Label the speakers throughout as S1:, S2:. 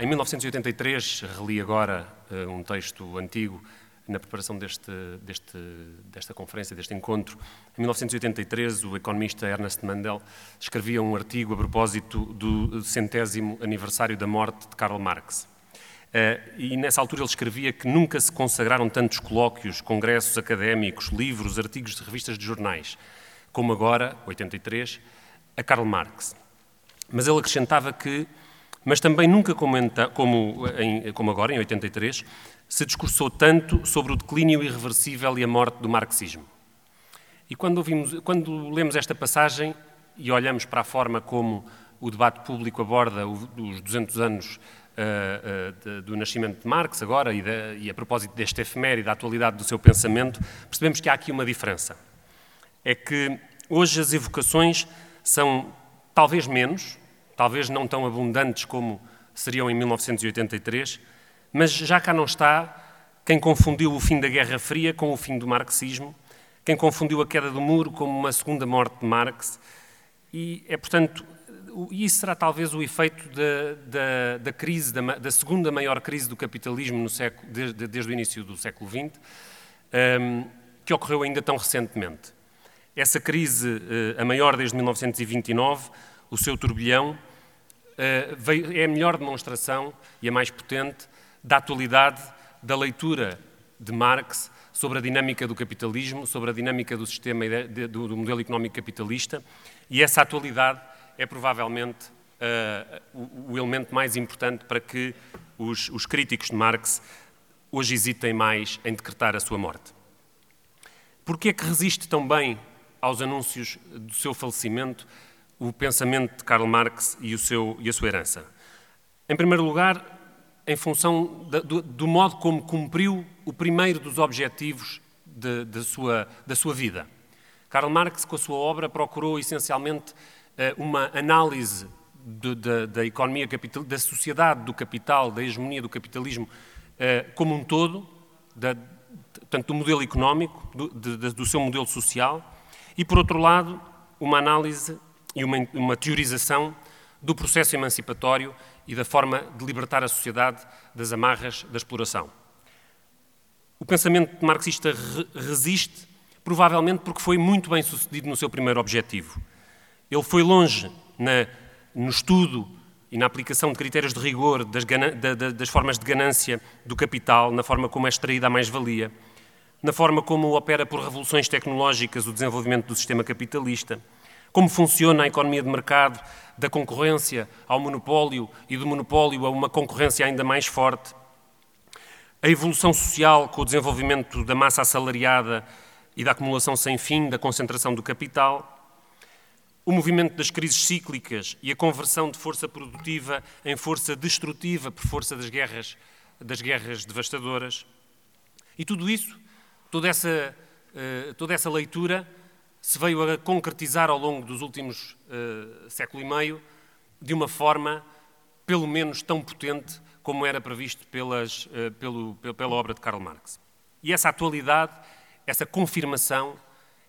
S1: em 1983, reli agora uh, um texto antigo na preparação deste, deste, desta conferência, deste encontro. Em 1983, o economista Ernest Mandel escrevia um artigo a propósito do centésimo aniversário da morte de Karl Marx. Uh, e nessa altura ele escrevia que nunca se consagraram tantos colóquios, congressos académicos, livros, artigos de revistas de jornais, como agora, 83, a Karl Marx. Mas ele acrescentava que, mas também nunca comenta, como, em, como agora, em 83, se discursou tanto sobre o declínio irreversível e a morte do marxismo. E quando, ouvimos, quando lemos esta passagem e olhamos para a forma como o debate público aborda os 200 anos uh, uh, do nascimento de Marx agora e, de, e a propósito deste efeméride, da atualidade do seu pensamento, percebemos que há aqui uma diferença. É que hoje as evocações são talvez menos, talvez não tão abundantes como seriam em 1983, mas já cá não está quem confundiu o fim da Guerra Fria com o fim do marxismo, quem confundiu a queda do muro como uma segunda morte de Marx, e é, portanto, isso será talvez o efeito da, da, da crise, da, da, segunda maior crise do capitalismo século, desde, desde, o início do século XX, um, que ocorreu ainda tão recentemente. Essa crise, uh, a maior desde 1929, o seu turbilhão, é a melhor demonstração e a mais potente da atualidade da leitura de Marx sobre a dinâmica do capitalismo, sobre a dinâmica do sistema do, modelo económico capitalista, e essa atualidade é provavelmente uh, o, elemento mais importante para que os, os críticos de Marx hoje hesitem mais em decretar a sua morte. Porquê é que resiste tão bem aos anúncios do seu falecimento o pensamento de Karl Marx e, seu, e a sua herança? Em primeiro lugar, em função da, do, do, modo como cumpriu o primeiro dos objetivos de, de sua, da sua vida. Karl Marx, com a sua obra, procurou essencialmente eh, uma análise de, de, da economia capital, da sociedade do capital, da hegemonia do capitalismo eh, como um todo, da, tanto do modelo económico, do, do, seu modelo social, e, por outro lado, uma análise e uma, uma teorização do processo emancipatório e da forma de libertar a sociedade das amarras da exploração. O pensamento marxista resiste, provavelmente porque foi muito bem sucedido no seu primeiro objetivo, ele foi longe na, no estudo e na aplicação de critérios de rigor das, da, das, formas de ganância do capital, na forma como é extraída a mais-valia, na forma como opera por revoluções tecnológicas o desenvolvimento do sistema capitalista, como funciona a economia de mercado, da concorrência ao monopólio e do monopólio a uma concorrência ainda mais forte, a evolução social com o desenvolvimento da massa assalariada e da acumulação sem fim, da concentração do capital o movimento das crises cíclicas e a conversão de força produtiva em força destrutiva por força das guerras, das guerras devastadoras. E tudo isso, toda essa, uh, toda essa leitura, se veio a concretizar ao longo dos últimos uh, século e meio de uma forma, pelo menos, tão potente como era previsto pelas, uh, pelo, pela obra de Karl Marx. E essa atualidade, essa confirmação,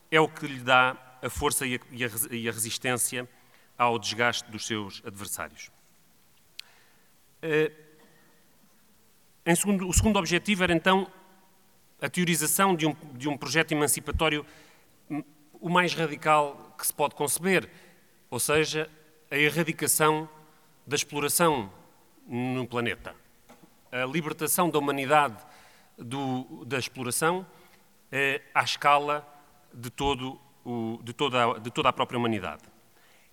S1: é o que lhe dá a força e a, e a resistência ao desgaste dos seus adversários. Eh, segundo, o segundo objetivo era então a teorização de um, de um projeto emancipatório o mais radical que se pode conceber, ou seja, a erradicação da exploração no planeta, a libertação da humanidade do, da exploração eh, à escala de todo o, de, toda de toda a própria humanidade.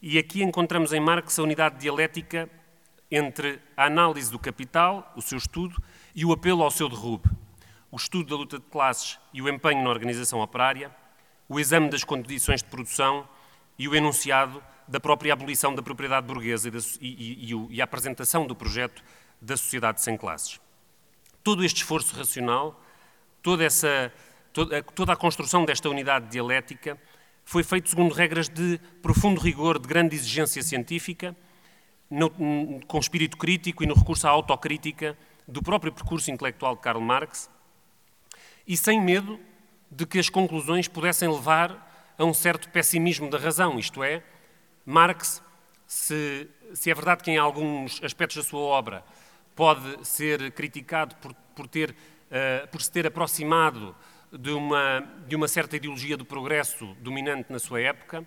S1: E aqui encontramos em Marx a unidade dialética entre a análise do capital, o seu estudo, e o apelo ao seu derrube, o estudo da luta de classes e o empenho na organização operária, o exame das condições de produção e o enunciado da própria abolição da propriedade burguesa e, e, e, e a apresentação do projeto da sociedade sem classes. Todo este esforço racional, toda, essa, toda, toda a construção desta unidade dialética foi feito segundo regras de profundo rigor, de grande exigência científica, no, com espírito crítico e no recurso à autocrítica do próprio percurso intelectual de Karl Marx, e sem medo de que as conclusões pudessem levar a um certo pessimismo da razão, isto é, Marx, se, se é verdade que em alguns aspectos da sua obra pode ser criticado por, por, ter, uh, por se ter aproximado de uma, de uma certa ideologia do progresso dominante na sua época.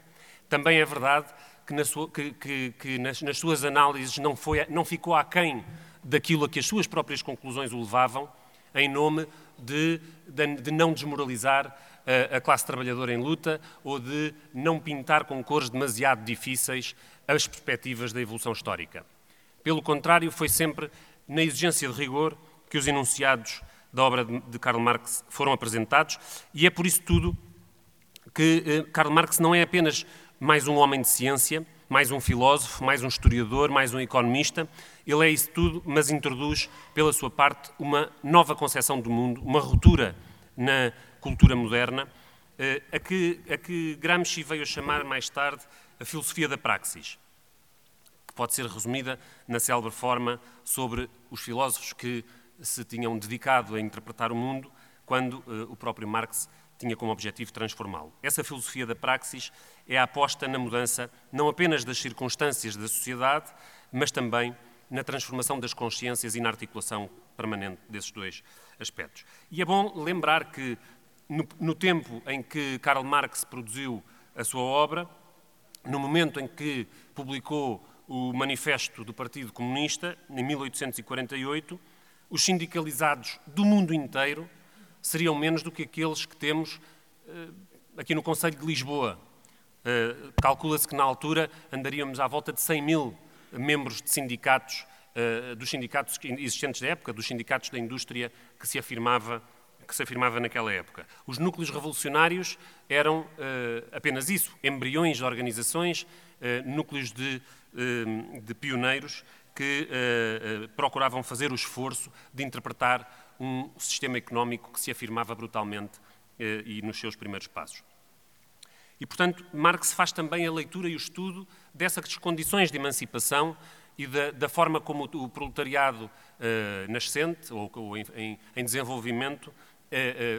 S1: Também é verdade que, sua, que, que, que nas, nas, suas análises não, foi, não ficou aquém daquilo a que as suas próprias conclusões o levavam, em nome de, de, de não desmoralizar a, a, classe trabalhadora em luta ou de não pintar com cores demasiado difíceis as perspectivas da evolução histórica. Pelo contrário, foi sempre na exigência de rigor que os enunciados da obra de Karl Marx foram apresentados, e é por isso tudo que eh, Karl Marx não é apenas mais um homem de ciência, mais um filósofo, mais um historiador, mais um economista. Ele é isso tudo, mas introduz, pela sua parte, uma nova concepção do mundo, uma ruptura na cultura moderna, eh, a que, a que Gramsci veio chamar mais tarde a filosofia da praxis, que pode ser resumida na célebre forma sobre os filósofos que se tinham dedicado a interpretar o mundo, quando uh, o próprio Marx tinha como objetivo transformá-lo. Essa filosofia da praxis é a aposta na mudança não apenas das circunstâncias da sociedade, mas também na transformação das consciências e na articulação permanente desses dois aspectos. E é bom lembrar que, no, no tempo em que Karl Marx produziu a sua obra, no momento em que publicou o Manifesto do Partido Comunista, em 1848, os sindicalizados do mundo inteiro seriam menos do que aqueles que temos eh, aqui no Conselho de Lisboa. Eh, calcula-se que na altura andaríamos à volta de 100 mil membros de sindicatos, eh, dos sindicatos existentes da época, dos sindicatos da indústria que se afirmava que se afirmava naquela época. Os núcleos revolucionários eram apenas isso, embriões de organizações, núcleos de, de pioneiros que uh, uh, procuravam fazer o esforço de interpretar um sistema económico que se afirmava brutalmente uh, e nos seus primeiros passos. E, portanto, Marx faz também a leitura e o estudo dessas condições de emancipação e da, da forma como o, proletariado nascente ou, ou em, em, desenvolvimento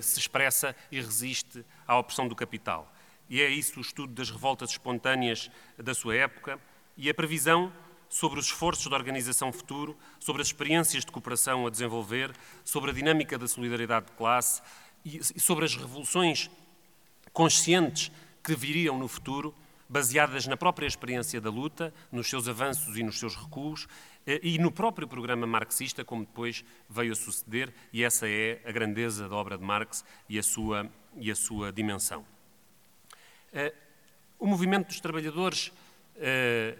S1: se expressa e resiste à opressão do capital. E é isso o estudo das revoltas espontâneas da sua época e a previsão sobre os esforços da organização futuro, sobre as experiências de cooperação a desenvolver, sobre a dinâmica da solidariedade de classe e sobre as revoluções conscientes que viriam no futuro, baseadas na própria experiência da luta, nos seus avanços e nos seus recuos, eh, e no próprio programa marxista, como depois veio a suceder, e essa é a grandeza da obra de Marx e a sua, e a sua dimensão. Eh, o movimento dos trabalhadores eh,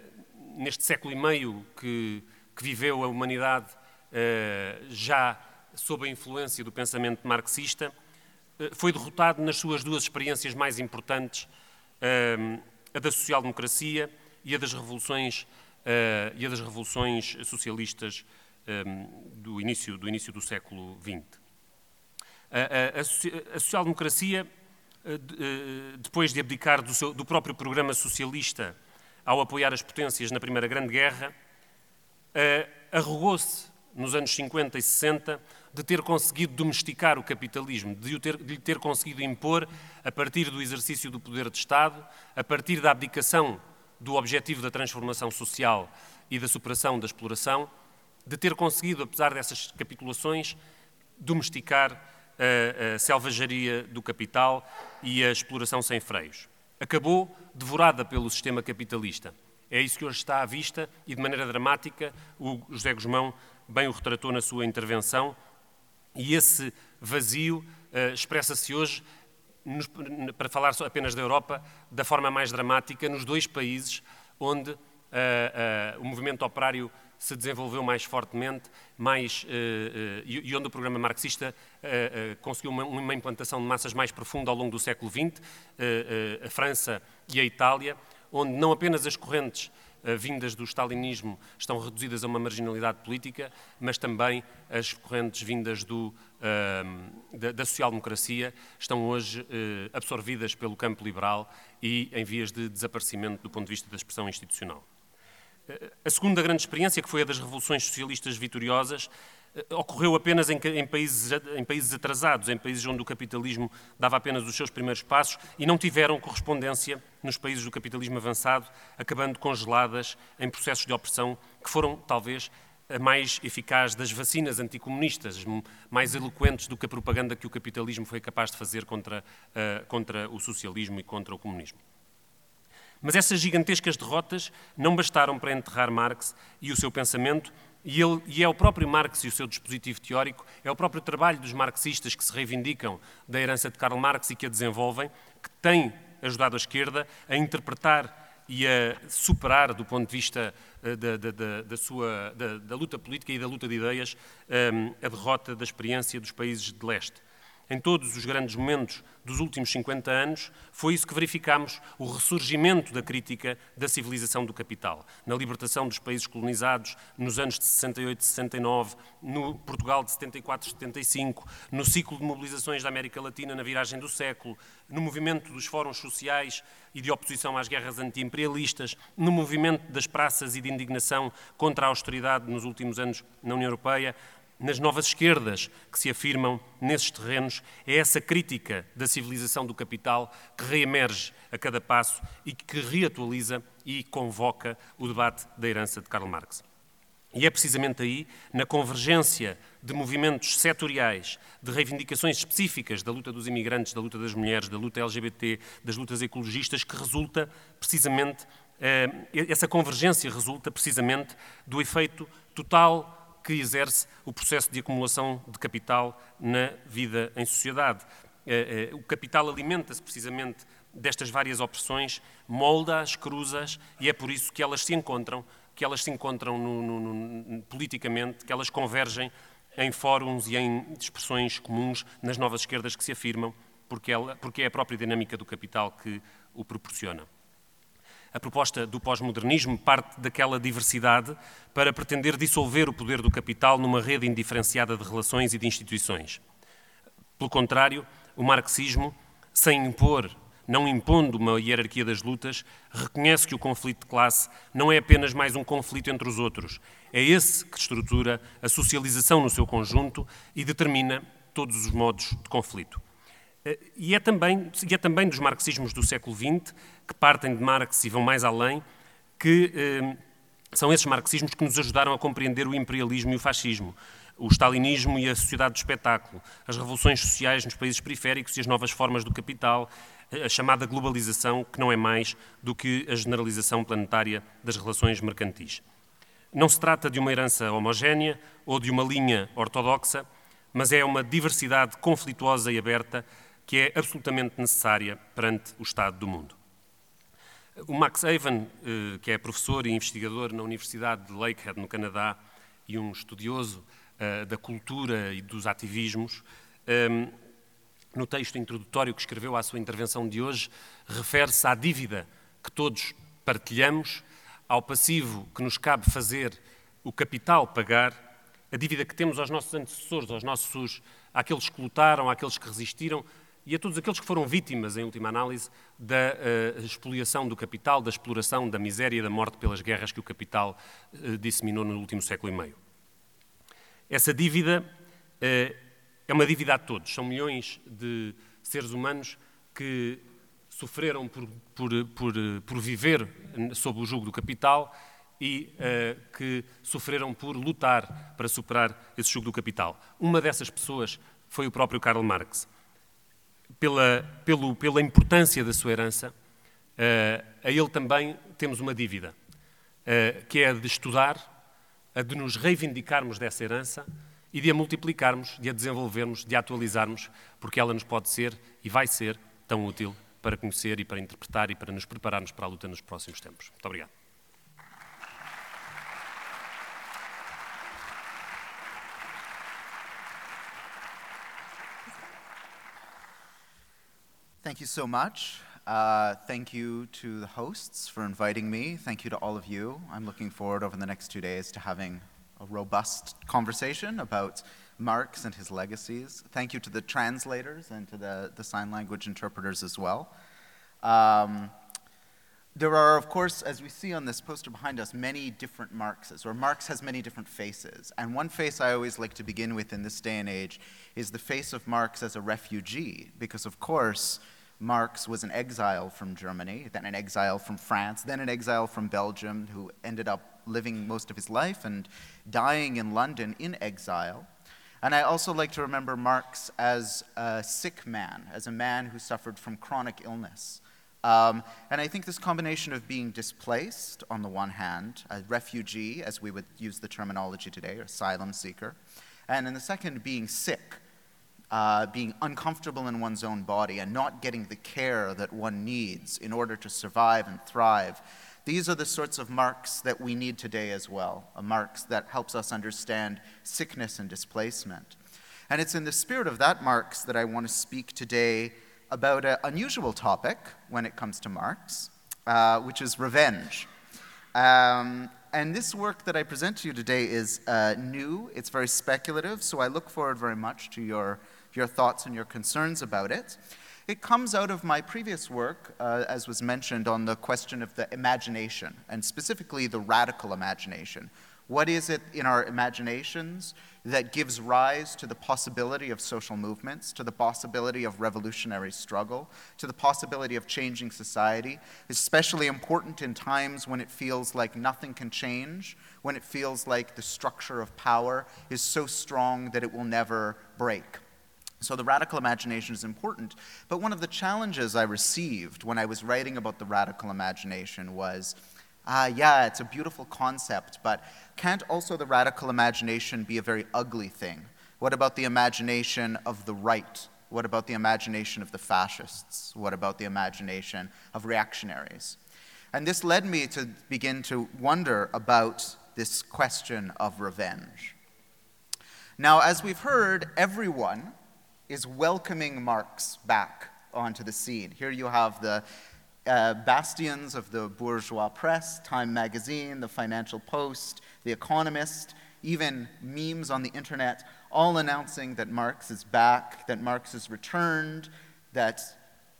S1: neste século e meio que, que viveu a humanidade uh, já sob a influência do pensamento marxista, uh, foi derrotado nas suas duas experiências mais importantes, uh, a da social-democracia e a das revoluções e a das revoluções socialistas do início do início do século XX. A, a, a social-democracia, depois de abdicar do, seu, do próprio programa socialista ao apoiar as potências na Primeira Grande Guerra, uh, arrogou-se nos anos 50 e 60 de ter conseguido domesticar o capitalismo, de, ter, de lhe ter conseguido impor, a partir do exercício do poder de Estado, a partir da abdicação do objetivo da transformação social e da superação da exploração, de ter conseguido, apesar dessas capitulações, domesticar a, a selvageria do capital e a exploração sem freios acabou devorada pelo sistema capitalista. É isso que hoje está à vista e, de maneira dramática, o José Guzmão bem o retratou na sua intervenção. E esse vazio uh, expressa-se hoje, nos, para falar apenas da Europa, da forma mais dramática, nos dois países onde uh, uh, o movimento operário se desenvolveu mais fortemente mais, uh, uh, e onde o programa marxista uh, conseguiu uma, uma, implantação de massas mais profunda ao longo do século XX, a França e a Itália, onde não apenas as correntes vindas do stalinismo estão reduzidas a uma marginalidade política, mas também as correntes vindas do, da, da social-democracia estão hoje absorvidas pelo campo liberal e em vias de desaparecimento do ponto de vista da expressão institucional. A segunda grande experiência, que foi a das revoluções socialistas vitoriosas, eh, ocorreu apenas em, em, países, em, países, atrasados, em países onde o capitalismo dava apenas os seus primeiros passos e não tiveram correspondência nos países do capitalismo avançado, acabando congeladas em processos de opressão que foram, talvez, a mais eficaz das vacinas anticomunistas, mais eloquentes do que a propaganda que o capitalismo foi capaz de fazer contra, uh, contra o socialismo e contra o comunismo. Mas essas gigantescas derrotas não bastaram para enterrar Marx e o seu pensamento, e, ele, e, é o próprio Marx e o seu dispositivo teórico, é o próprio trabalho dos marxistas que se reivindicam da herança de Karl Marx e que a desenvolvem, que tem ajudado a esquerda a interpretar e a superar, do ponto de vista eh, da, da, da, da sua, da, luta política e da luta de ideias, ehm, a derrota da experiência dos países de leste em todos os grandes momentos dos últimos 50 anos, foi isso que verificamos, o ressurgimento da crítica da civilização do capital, na libertação dos países colonizados nos anos de 68 e 69, no Portugal de 74 e 75, no ciclo de mobilizações da América Latina na viragem do século, no movimento dos fóruns sociais e de oposição às guerras anti-imperialistas, no movimento das praças e de indignação contra a austeridade nos últimos anos na União Europeia, nas novas esquerdas que se afirmam nesses terrenos, é essa crítica da civilização do capital que reemerge a cada passo e que reatualiza e convoca o debate da herança de Karl Marx. E é precisamente aí, na convergência de movimentos setoriais, de reivindicações específicas da luta dos imigrantes, da luta das mulheres, da luta LGBT, das lutas ecologistas, que resulta precisamente, eh, essa convergência resulta precisamente do efeito total que exerce o processo de acumulação de capital na vida em sociedade. Eh, eh, o capital alimenta-se precisamente destas várias opressões, molda-as, cruza-as, e é por isso que elas se encontram, que elas se encontram no, no, no, politicamente, que elas convergem em fóruns e em expressões comuns nas novas esquerdas que se afirmam, porque, ela, porque é a própria dinâmica do capital que o proporciona. A proposta do pós-modernismo parte daquela diversidade para pretender dissolver o poder do capital numa rede indiferenciada de relações e de instituições. Pelo contrário, o marxismo, sem impor, não impondo uma hierarquia das lutas, reconhece que o conflito de classe não é apenas mais um conflito entre os outros. É esse que estrutura a socialização no seu conjunto e determina todos os modos de conflito. E é também, e é também dos marxismos do século XX, que partem de Marx e vão mais além, que eh, são esses marxismos que nos ajudaram a compreender o imperialismo e o fascismo, o stalinismo e a sociedade do espetáculo, as revoluções sociais nos países periféricos e as novas formas do capital, a chamada globalização, que não é mais do que a generalização planetária das relações mercantis. Não se trata de uma herança homogénea ou de uma linha ortodoxa, mas é uma diversidade conflituosa e aberta que é absolutamente necessária perante o estado do mundo. O Max Avon, eh, que é professor e investigador na Universidade de Lakehead, no Canadá, e um estudioso eh, da cultura e dos ativismos, ehm, no texto introdutório que escreveu à sua intervenção de hoje, refere-se à dívida que todos partilhamos, ao passivo que nos cabe fazer o capital pagar, a dívida que temos aos nossos antecessores, aos nossos, àqueles que lutaram, àqueles que resistiram, e a todos aqueles que foram vítimas, em última análise, da uh, expoliação do capital, da exploração, da miséria e da morte pelas guerras que o capital uh, disseminou no último século e meio. Essa dívida uh, é uma dívida a todos. São milhões de seres humanos que sofreram por, por, por, por viver sob o jugo do capital e que sofreram por lutar para superar esse jugo do capital. Uma dessas pessoas foi o próprio Karl Marx pela, pelo, pela importância da sua herança, uh, a ele também temos uma dívida, uh, que é a de estudar, a de nos reivindicarmos dessa herança e de a multiplicarmos, de a desenvolvermos, de a atualizarmos, porque ela nos pode ser e vai ser tão útil para conhecer e para interpretar e para nos prepararmos para a luta nos próximos tempos. Muito obrigado.
S2: Thank you so much. Uh, thank you to the hosts for inviting me. Thank you to all of you. I'm looking forward over the next two days to having a robust conversation about Marx and his legacies. Thank you to the translators and to the, the sign language interpreters as well. Um, there are, of course, as we see on this poster behind us, many different Marxes, or Marx has many different faces. And one face I always like to begin with in this day and age is the face of Marx as a refugee, because, of course, Marx was an exile from Germany, then an exile from France, then an exile from Belgium, who ended up living most of his life and dying in London in exile. And I also like to remember Marx as a sick man, as a man who suffered from chronic illness. Um, and I think this combination of being displaced on the one hand, a refugee, as we would use the terminology today, or asylum seeker, and in the second, being sick, uh, being uncomfortable in one's own body and not getting the care that one needs in order to survive and thrive. These are the sorts of Marx that we need today as well, a Marx that helps us understand sickness and displacement. And it's in the spirit of that Marx that I want to speak today about an unusual topic when it comes to Marx, uh, which is revenge. Um, and this work that I present to you today is uh, new, it's very speculative, so I look forward very much to your, your thoughts and your concerns about it. It comes out of my previous work, uh, as was mentioned, on the question of the imagination, and specifically the radical imagination, what is it in our imaginations that gives rise to the possibility of social movements, to the possibility of revolutionary struggle, to the possibility of changing society, especially important in times when it feels like nothing can change, when it feels like the structure of power is so strong that it will never break. So the radical imagination is important. But one of the challenges I received when I was writing about the radical imagination was uh, yeah, it's a beautiful concept, but can't also the radical imagination be a very ugly thing? What about the imagination of the right? What about the imagination of the fascists? What about the imagination of reactionaries? And this led me to begin to wonder about this question of revenge. Now, as we've heard, everyone is welcoming Marx back onto the scene. Here you have the uh, bastions of the bourgeois press, Time magazine, the Financial Post, The Economist, even memes on the internet, all announcing that Marx is back, that Marx has returned, that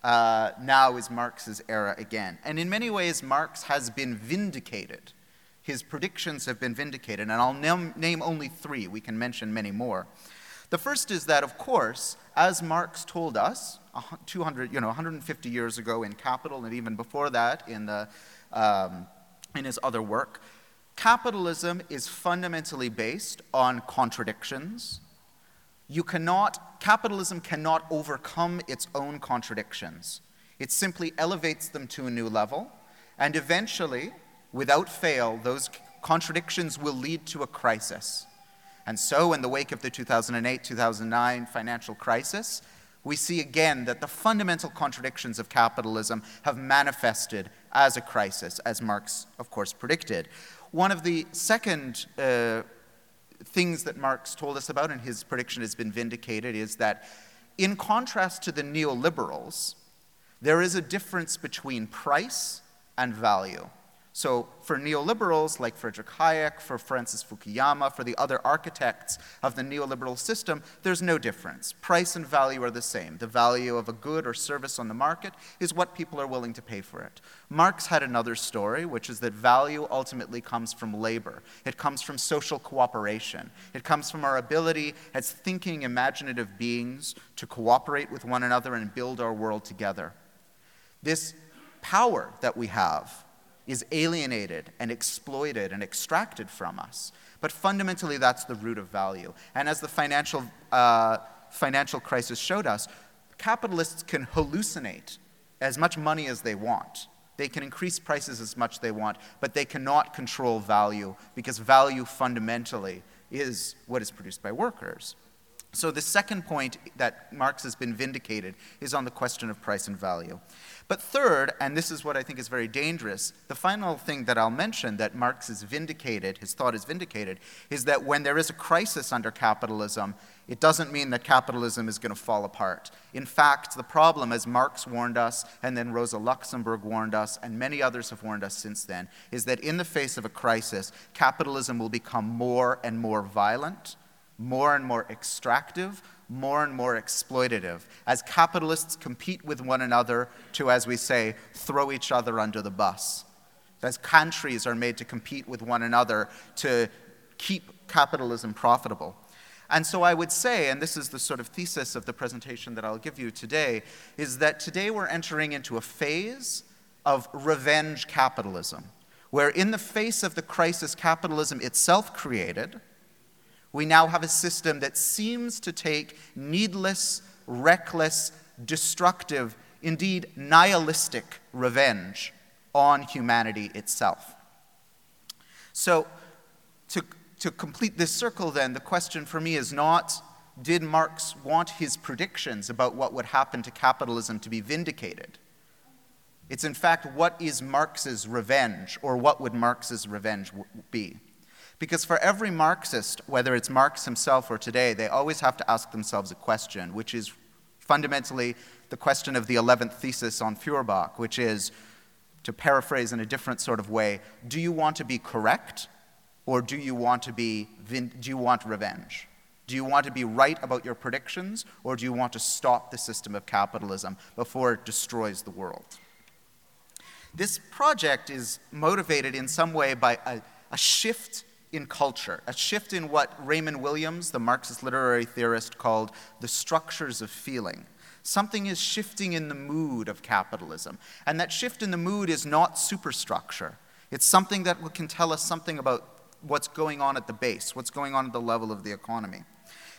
S2: uh, now is Marx's era again. And in many ways, Marx has been vindicated. His predictions have been vindicated, and I'll name, name only three. We can mention many more. The first is that, of course, as Marx told us, 200, you know, 150 years ago in Capital, and even before that in, the, um, in his other work, capitalism is fundamentally based on contradictions. You cannot, capitalism cannot overcome its own contradictions. It simply elevates them to a new level, and eventually, without fail, those contradictions will lead to a crisis. And so, in the wake of the 2008 2009 financial crisis, we see again that the fundamental contradictions of capitalism have manifested as a crisis, as Marx, of course, predicted. One of the second uh, things that Marx told us about, and his prediction has been vindicated, is that in contrast to the neoliberals, there is a difference between price and value. So, for neoliberals like Friedrich Hayek, for Francis Fukuyama, for the other architects of the neoliberal system, there's no difference. Price and value are the same. The value of a good or service on the market is what people are willing to pay for it. Marx had another story, which is that value ultimately comes from labor, it comes from social cooperation, it comes from our ability as thinking, imaginative beings to cooperate with one another and build our world together. This power that we have is alienated and exploited and extracted from us. But fundamentally, that's the root of value. And as the financial, uh, financial crisis showed us, capitalists can hallucinate as much money as they want. They can increase prices as much they want, but they cannot control value because value fundamentally is what is produced by workers. So, the second point that Marx has been vindicated is on the question of price and value. But third, and this is what I think is very dangerous, the final thing that I'll mention that Marx is vindicated, his thought is vindicated, is that when there is a crisis under capitalism, it doesn't mean that capitalism is going to fall apart. In fact, the problem, as Marx warned us, and then Rosa Luxemburg warned us, and many others have warned us since then, is that in the face of a crisis, capitalism will become more and more violent, more and more extractive, more and more exploitative as capitalists compete with one another to, as we say, throw each other under the bus. As countries are made to compete with one another to keep capitalism profitable. And so I would say, and this is the sort of thesis of the presentation that I'll give you today, is that today we're entering into a phase of revenge capitalism where, in the face of the crisis capitalism itself created, we now have a system that seems to take needless, reckless, destructive, indeed nihilistic revenge on humanity itself. So, to, to complete this circle, then, the question for me is not did Marx want his predictions about what would happen to capitalism to be vindicated? It's in fact, what is Marx's revenge, or what would Marx's revenge be? Because for every Marxist, whether it's Marx himself or today, they always have to ask themselves a question, which is fundamentally the question of the 11th thesis on Feuerbach, which is, to paraphrase in a different sort of way, do you want to be correct or do you want to be do you want revenge? Do you want to be right about your predictions or do you want to stop the system of capitalism before it destroys the world? This project is motivated in some way by a, a shift in culture, a shift in what Raymond Williams, the Marxist literary theorist, called the structures of feeling. Something is shifting in the mood of capitalism. And that shift in the mood is not superstructure. It's something that can tell us something about what's going on at the base, what's going on at the level of the economy.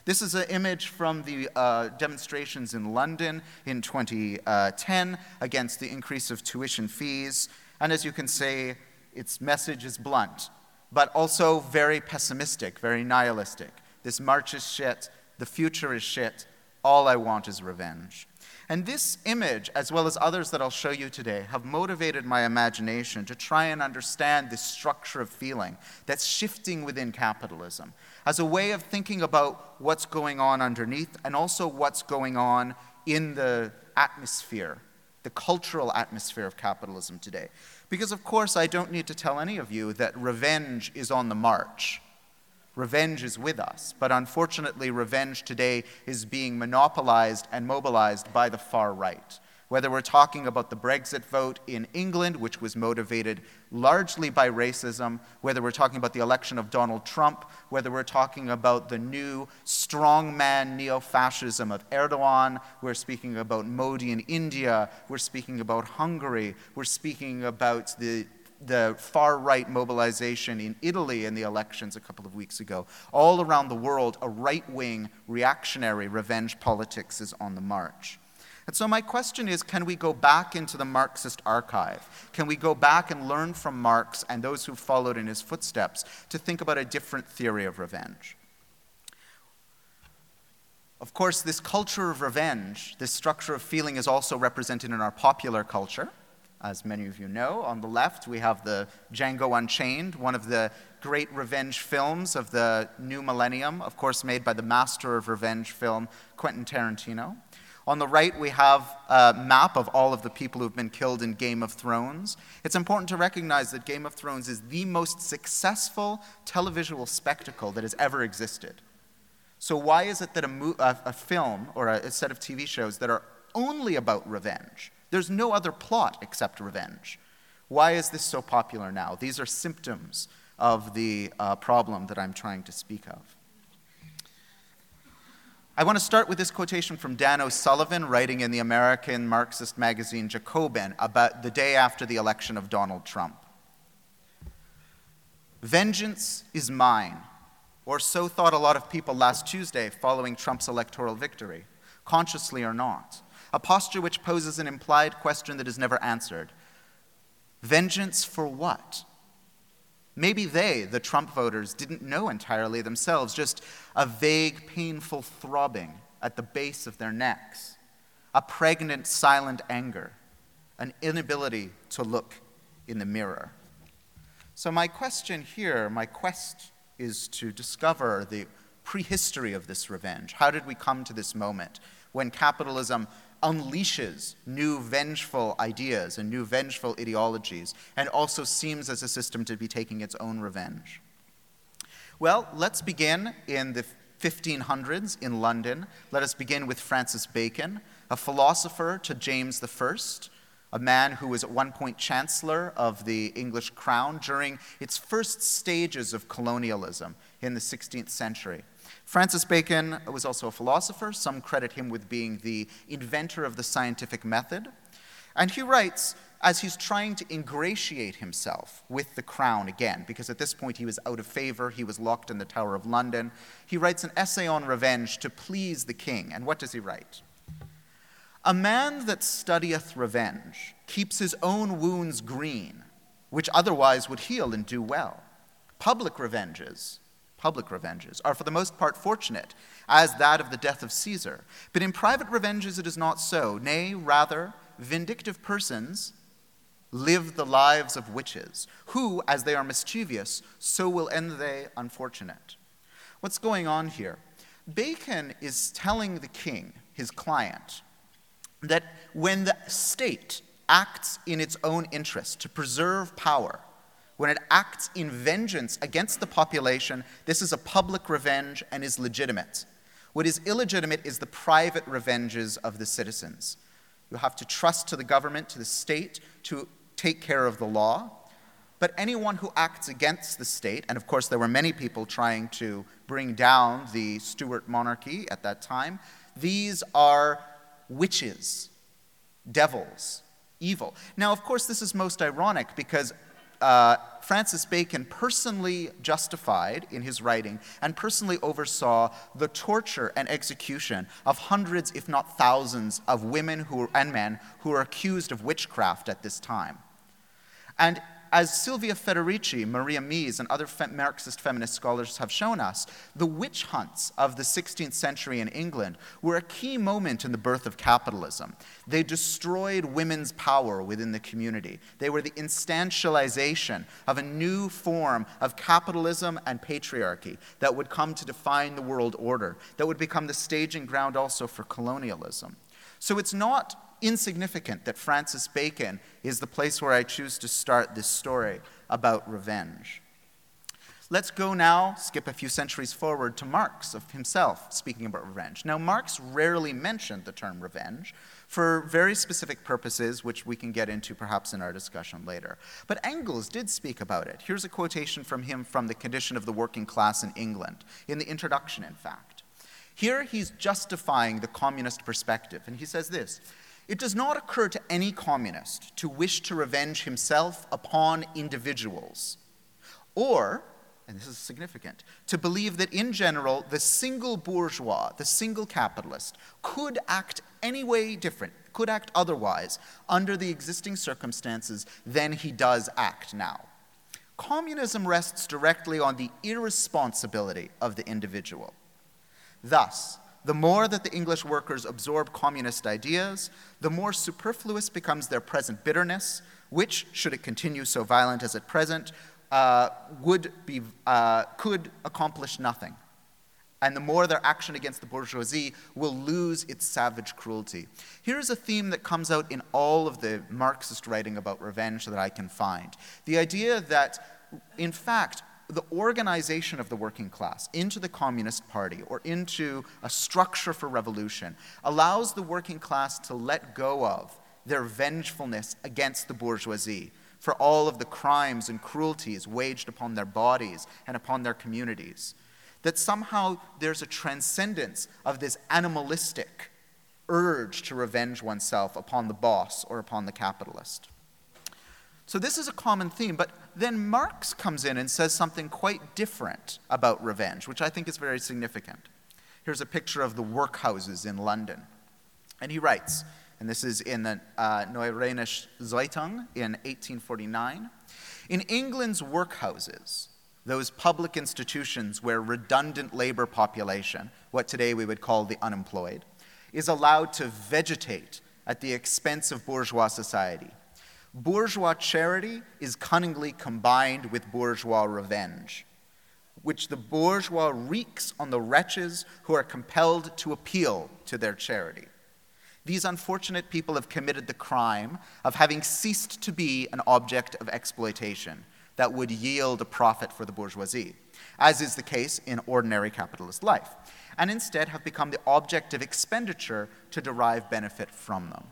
S2: This is an image from the uh, demonstrations in London in 2010 against the increase of tuition fees. And as you can see, its message is blunt but also very pessimistic, very nihilistic. This march is shit, the future is shit, all I want is revenge. And this image, as well as others that I'll show you today, have motivated my imagination to try and understand this structure of feeling that's shifting within capitalism as a way of thinking about what's going on underneath and also what's going on in the atmosphere, the cultural atmosphere of capitalism today. Because, of course, I don't need to tell any of you that revenge is on the march. Revenge is with us. But unfortunately, revenge today is being monopolized and mobilized by the far right. Whether we're talking about the Brexit vote in England, which was motivated largely by racism, whether we're talking about the election of Donald Trump, whether we're talking about the new strongman neo fascism of Erdogan, we're speaking about Modi in India, we're speaking about Hungary, we're speaking about the the far right mobilization in Italy in the elections a couple of weeks ago. All around the world, a right wing reactionary revenge politics is on the march. And so, my question is can we go back into the Marxist archive? Can we go back and learn from Marx and those who followed in his footsteps to think about a different theory of revenge? Of course, this culture of revenge, this structure of feeling, is also represented in our popular culture. As many of you know, on the left we have the Django Unchained, one of the great revenge films of the new millennium, of course, made by the master of revenge film, Quentin Tarantino. On the right, we have a map of all of the people who've been killed in Game of Thrones. It's important to recognize that Game of Thrones is the most successful televisual spectacle that has ever existed. So, why is it that a, mo- a, a film or a, a set of TV shows that are only about revenge, there's no other plot except revenge? Why is this so popular now? These are symptoms of the uh, problem that I'm trying to speak of. I want to start with this quotation from Dan O'Sullivan, writing in the American Marxist magazine Jacobin about the day after the election of Donald Trump. Vengeance is mine, or so thought a lot of people last Tuesday following Trump's electoral victory, consciously or not. A posture which poses an implied question that is never answered. Vengeance for what? Maybe they, the Trump voters, didn't know entirely themselves, just a vague, painful throbbing at the base of their necks, a pregnant, silent anger, an inability to look in the mirror. So, my question here, my quest is to discover the prehistory of this revenge. How did we come to this moment when capitalism unleashes new vengeful ideas and new vengeful ideologies, and also seems as a system to be taking its own revenge. Well, let's begin in the 1500s in London. Let us begin with Francis Bacon, a philosopher to James I, a man who was at one point Chancellor of the English Crown during its first stages of colonialism in the 16th century. Francis Bacon was also a philosopher. Some credit him with being the inventor of the scientific method. And he writes as he's trying to ingratiate himself with the crown again, because at this point he was out of favor, he was locked in the Tower of London. He writes an essay on revenge to please the king. And what does he write? A man that studieth revenge keeps his own wounds green, which otherwise would heal and do well. Public revenges, public revenges, are for the most part fortunate, as that of the death of Caesar. But in private revenges it is not so. Nay, rather, vindictive persons live the lives of witches, who, as they are mischievous, so will end they unfortunate. What's going on here? Bacon is telling the king, his client, that when the state acts in its own interest to preserve power, when it acts in vengeance against the population, this is a public revenge and is legitimate. What is illegitimate is the private revenges of the citizens. You have to trust to the government, to the state, to take care of the law. But anyone who acts against the state, and of course there were many people trying to bring down the Stuart monarchy at that time, these are witches, devils, evil. Now, of course, this is most ironic because uh, Francis Bacon personally justified in his writing and personally oversaw the torture and execution of hundreds, if not thousands, of women who, and men who were accused of witchcraft at this time. And as Silvia Federici, Maria Mies, and other fe- Marxist feminist scholars have shown us, the witch hunts of the 16th century in England were a key moment in the birth of capitalism. They destroyed women's power within the community. They were the instantialization of a new form of capitalism and patriarchy that would come to define the world order, that would become the staging ground also for colonialism. So it's not insignificant that Francis Bacon is the place where I choose to start this story about revenge. Let's go now, skip a few centuries forward to Marx of himself speaking about revenge. Now, Marx rarely mentioned the term revenge for very specific purposes, which we can get into perhaps in our discussion later. But Engels did speak about it. Here's a quotation from him from The Condition of the Working Class in England, in the introduction, in fact. Here he's justifying the communist perspective, and he says this it does not occur to any communist to wish to revenge himself upon individuals, or, and this is significant, to believe that in general the single bourgeois, the single capitalist, could act any way different, could act otherwise under the existing circumstances than he does act now. Communism rests directly on the irresponsibility of the individual. Thus, the more that the English workers absorb communist ideas, the more superfluous becomes their present bitterness, which, should it continue so violent as at present, uh, would be, uh, could accomplish nothing. And the more their action against the bourgeoisie will lose its savage cruelty. Here's a theme that comes out in all of the Marxist writing about revenge that I can find the idea that, in fact, the organization of the working class into the Communist Party or into a structure for revolution allows the working class to let go of their vengefulness against the bourgeoisie for all of the crimes and cruelties waged upon their bodies and upon their communities. That somehow there's a transcendence of this animalistic urge to revenge oneself upon the boss or upon the capitalist. So, this is a common theme, but then Marx comes in and says something quite different about revenge, which I think is very significant. Here's a picture of the workhouses in London. And he writes, and this is in the uh, Neue Rheinische Zeitung in 1849 In England's workhouses, those public institutions where redundant labor population, what today we would call the unemployed, is allowed to vegetate at the expense of bourgeois society bourgeois charity is cunningly combined with bourgeois revenge, which the bourgeois wreaks on the wretches who are compelled to appeal to their charity. These unfortunate people have committed the crime of having ceased to be an object of exploitation that would yield a profit for the bourgeoisie, as is the case in ordinary capitalist life, and instead have become the object of expenditure to derive benefit from them.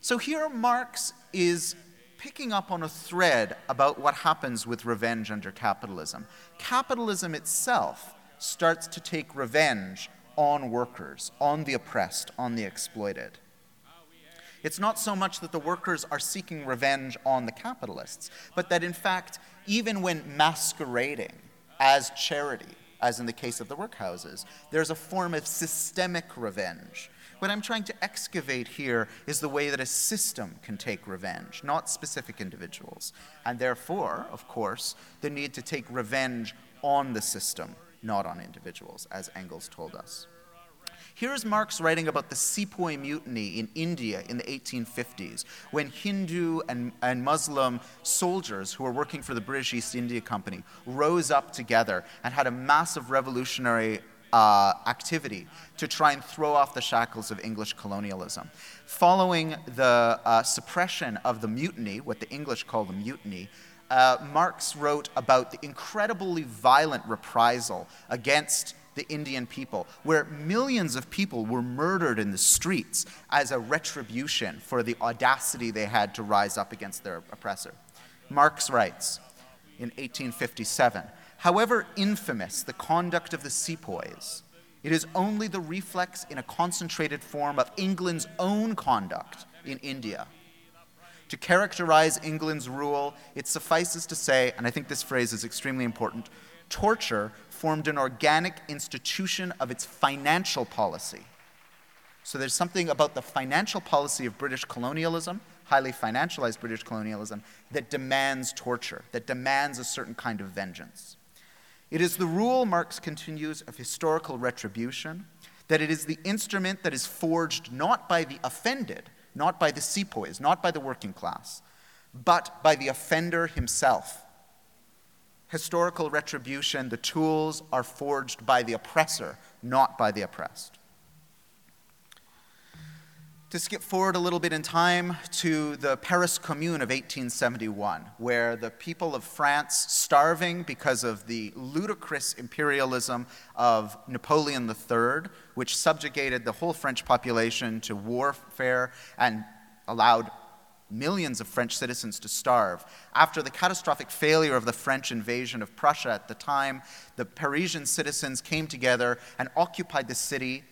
S2: So here Marx is picking up on a thread about what happens with revenge under capitalism. Capitalism itself starts to take revenge on workers, on the oppressed, on the exploited. It's not so much that the workers are seeking revenge on the capitalists, but that in fact, even when masquerading as charity, as in the case of the workhouses, there's a form of systemic revenge. What I'm trying to excavate here is the way that a system can take revenge, not specific individuals. And therefore, of course, the need to take revenge on the system, not on individuals, as Engels told us. Here's Marx writing about the Sepoy Mutiny in India in the 1850s, when Hindu and, and Muslim soldiers who were working for the British East India Company rose up together and had a massive revolutionary uh, activity to try and throw off the shackles of English colonialism. Following the uh, suppression of the mutiny, what the English call the mutiny, uh, Marx wrote about the incredibly violent reprisal against the Indian people, where millions of people were murdered in the streets as a retribution for the audacity they had to rise up against their oppressor. Marx writes in 1857 However infamous the conduct of the sepoys, it is only the reflex in a concentrated form of England's own conduct in India. To characterize England's rule, it suffices to say, and I think this phrase is extremely important torture formed an organic institution of its financial policy. So there's something about the financial policy of British colonialism, highly financialized British colonialism, that demands torture, that demands a certain kind of vengeance. It is the rule, Marx continues, of historical retribution, that it is the instrument that is forged not by the offended, not by the sepoys, not by the working class, but by the offender himself historical retribution, the tools are forged by the oppressor, not by the oppressed. To skip forward a little bit in time to the Paris Commune of 1871, where the people of France, starving because of the ludicrous imperialism of Napoleon III, which subjugated the whole French population to warfare and allowed millions of French citizens to starve. After the catastrophic failure of the French invasion of Prussia at the time, the Parisian citizens came together and occupied the city,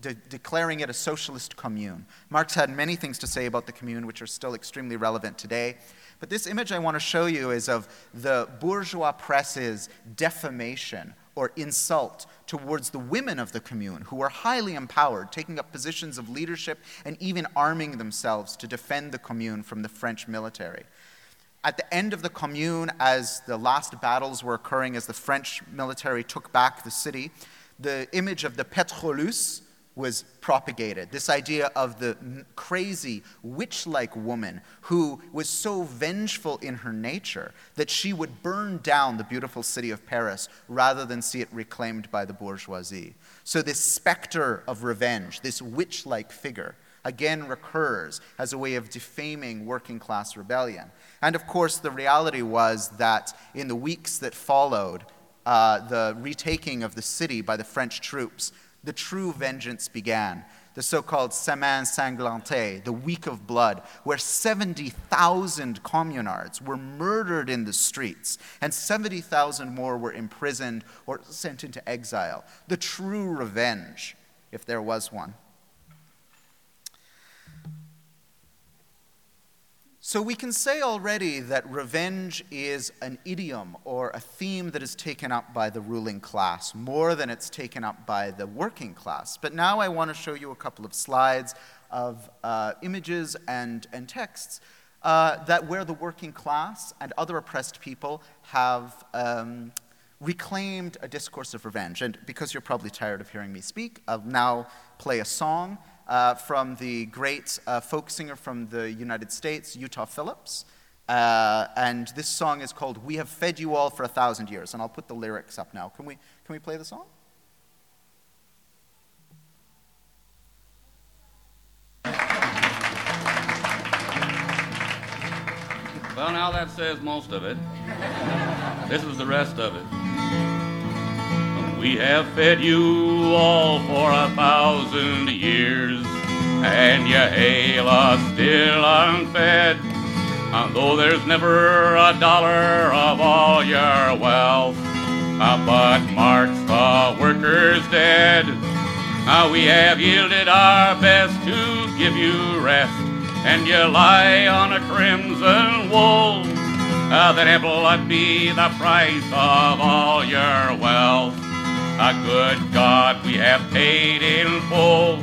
S2: de- declaring it a socialist commune. Marx had many things to say about the commune, which are still extremely relevant today. But this image I want to show you is of the bourgeois press's defamation or insult towards the women of the commune, who were highly empowered, taking up positions of leadership and even arming themselves to defend the commune from the French military. At the end of the commune, as the last battles were occurring, as the French military took back the city, the image of the Pétroleuse, was propagated. This idea of the crazy, witch like woman who was so vengeful in her nature that she would burn down the beautiful city of Paris rather than see it reclaimed by the bourgeoisie. So, this specter of revenge, this witch like figure, again recurs as a way of defaming working class rebellion. And of course, the reality was that in the weeks that followed, uh, the retaking of the city by the French troops, the true vengeance began. The so called Semaine Sanglante, the week of blood, where 70,000 communards were murdered in the streets and 70,000 more were imprisoned or sent into exile. The true revenge, if there was one. So we can say already that revenge is an idiom or a theme that is taken up by the ruling class more than it's taken up by the working class. But now I want to show you a couple of slides of uh, images and, and texts uh, that where the working class and other oppressed people have um, reclaimed a discourse of revenge. And because you're probably tired of hearing me speak, I'll now play a song uh, from the great uh, folk singer from the United States, Utah Phillips. Uh, and this song is called We Have Fed You All for a Thousand Years. And I'll put the lyrics up now. Can we, can we play the song?
S3: Well, now that says most of it. this is the rest of it. We have fed you all for a thousand years, and you hail us still unfed. And though there's never a dollar of all your wealth, uh, but marks the workers dead, uh, we have yielded our best to give you rest and you lie on a crimson wool. Uh, then blood be the price of all your wealth. A good God we have paid in full.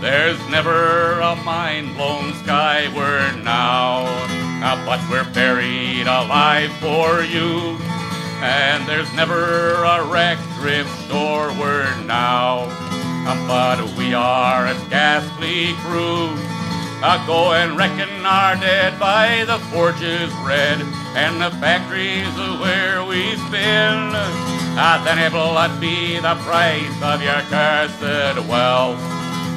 S3: There's never a mind blown skyward now, uh, but we're buried alive for you. And there's never a wreck drift shoreward now, uh, but we are a ghastly crew. Uh, go and reckon our dead by the forges red and the factories where we've been. Uh, then it will be the price of your cursed wealth.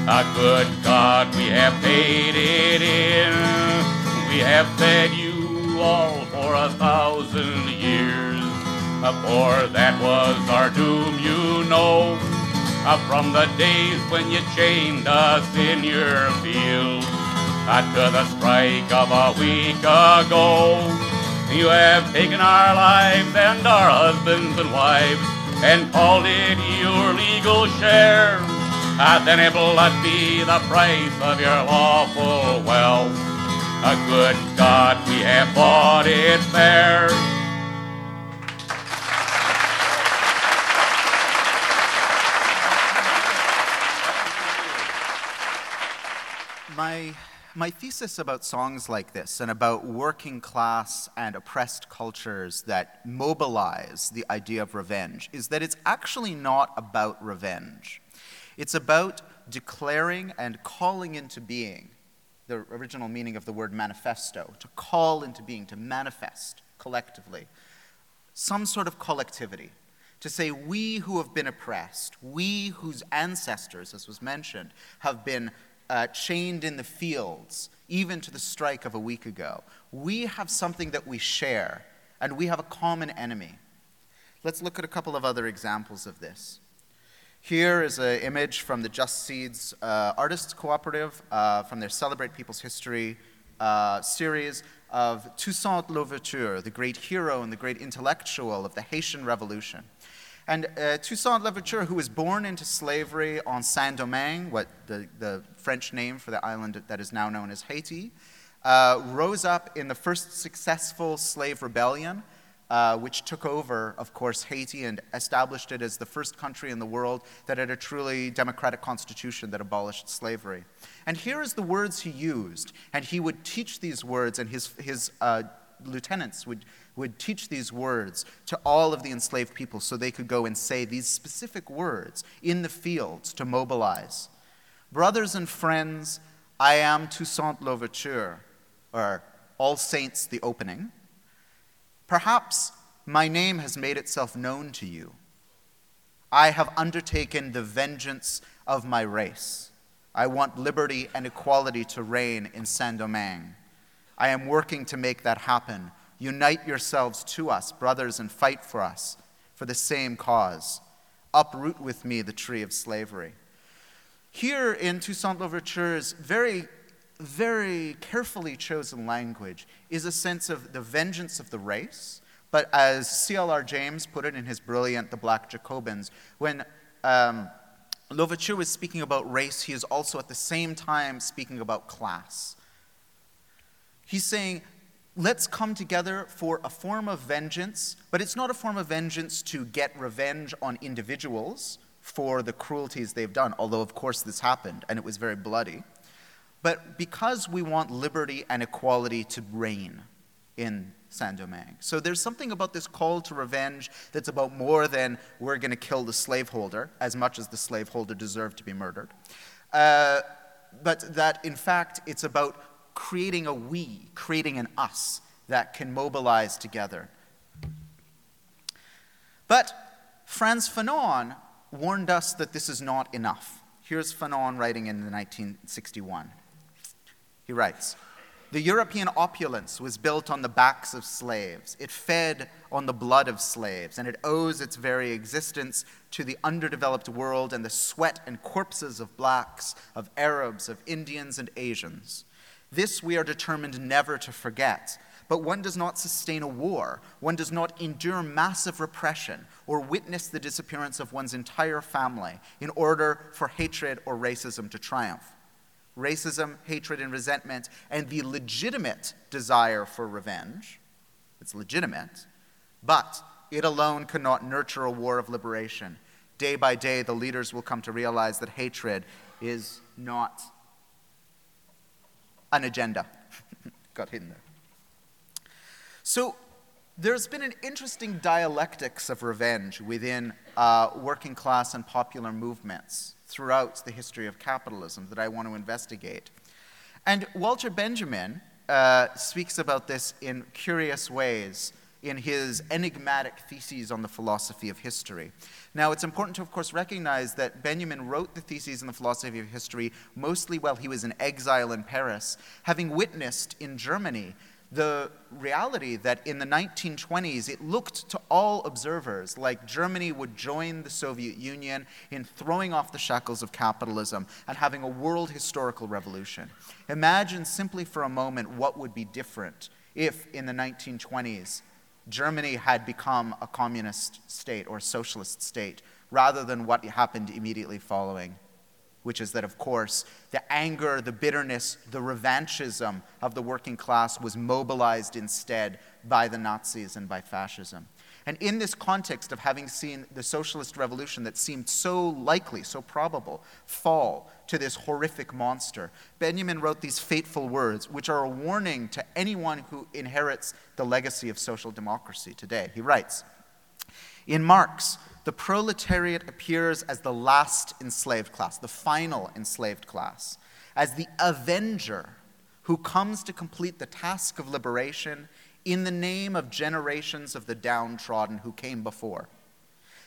S3: A good God, we have paid it in. We have fed you all for a thousand years. Ah, For that was our doom, you know. Ah, From the days when you chained us in your field to the strike of a week ago. You have taken our lives and our husbands and wives and called it your legal share. Uh, then it will be the price of your lawful wealth. A good God, we have bought it fair.
S2: My, my thesis about songs like this and about working class and oppressed cultures that mobilize the idea of revenge is that it's actually not about revenge. It's about declaring and calling into being the original meaning of the word manifesto, to call into being, to manifest collectively, some sort of collectivity, to say, we who have been oppressed, we whose ancestors, as was mentioned, have been uh, chained in the fields, even to the strike of a week ago, we have something that we share, and we have a common enemy. Let's look at a couple of other examples of this. Here is an image from the Just Seeds uh, Artists Cooperative uh, from their Celebrate People's History uh, series of Toussaint Louverture, the great hero and the great intellectual of the Haitian Revolution. And uh, Toussaint Louverture, who was born into slavery on Saint Domingue, what the, the French name for the island that is now known as Haiti, uh, rose up in the first successful slave rebellion uh, which took over, of course, Haiti and established it as the first country in the world that had a truly democratic constitution that abolished slavery. And here is the words he used, and he would teach these words, and his, his uh, lieutenants would, would teach these words to all of the enslaved people so they could go and say these specific words in the fields to mobilize. Brothers and friends, I am Toussaint Louverture, or All Saints the opening. Perhaps my name has made itself known to you. I have undertaken the vengeance of my race. I want liberty and equality to reign in Saint Domingue. I am working to make that happen. Unite yourselves to us, brothers, and fight for us for the same cause. Uproot with me the tree of slavery. Here in Toussaint Louverture's very very carefully chosen language is a sense of the vengeance of the race. But as C.L.R. James put it in his brilliant The Black Jacobins, when um, Louverture was speaking about race, he is also at the same time speaking about class. He's saying, let's come together for a form of vengeance, but it's not a form of vengeance to get revenge on individuals for the cruelties they've done, although, of course, this happened and it was very bloody but because we want liberty and equality to reign in Saint Domingue. So there's something about this call to revenge that's about more than we're going to kill the slaveholder as much as the slaveholder deserved to be murdered. Uh, but that in fact it's about creating a we, creating an us that can mobilize together. But Frantz Fanon warned us that this is not enough. Here's Fanon writing in 1961. He writes The European opulence was built on the backs of slaves. It fed on the blood of slaves, and it owes its very existence to the underdeveloped world and the sweat and corpses of blacks, of Arabs, of Indians, and Asians. This we are determined never to forget. But one does not sustain a war, one does not endure massive repression or witness the disappearance of one's entire family in order for hatred or racism to triumph. racism, hatred, and resentment, and the legitimate desire for revenge. It's legitimate, but it alone cannot nurture a war of liberation. Day by day, the leaders will come to realize that hatred is not an agenda. Got hidden there. So, there's been an interesting dialectics of revenge within uh, working class and popular movements throughout the history of capitalism that I want to investigate. And Walter Benjamin uh, speaks about this in curious ways in his enigmatic theses on the philosophy of history. Now, it's important to, of course, recognize that Benjamin wrote the theses in the philosophy of history mostly while he was in exile in Paris, having witnessed in Germany the reality that in the 1920s it looked to all observers like Germany would join the Soviet Union in throwing off the shackles of capitalism and having a world historical revolution. Imagine simply for a moment what would be different if in the 1920s Germany had become a communist state or socialist state rather than what happened immediately following, which is that, of course, the anger, the bitterness, the revanchism of the working class was mobilized instead by the Nazis and by fascism. And in this context of having seen the socialist revolution that seemed so likely, so probable, fall to this horrific monster, Benjamin wrote these fateful words, which are a warning to anyone who inherits the legacy of social democracy today. He writes In Marx, the proletariat appears as the last enslaved class, the final enslaved class, as the avenger who comes to complete the task of liberation in the name of generations of the downtrodden who came before.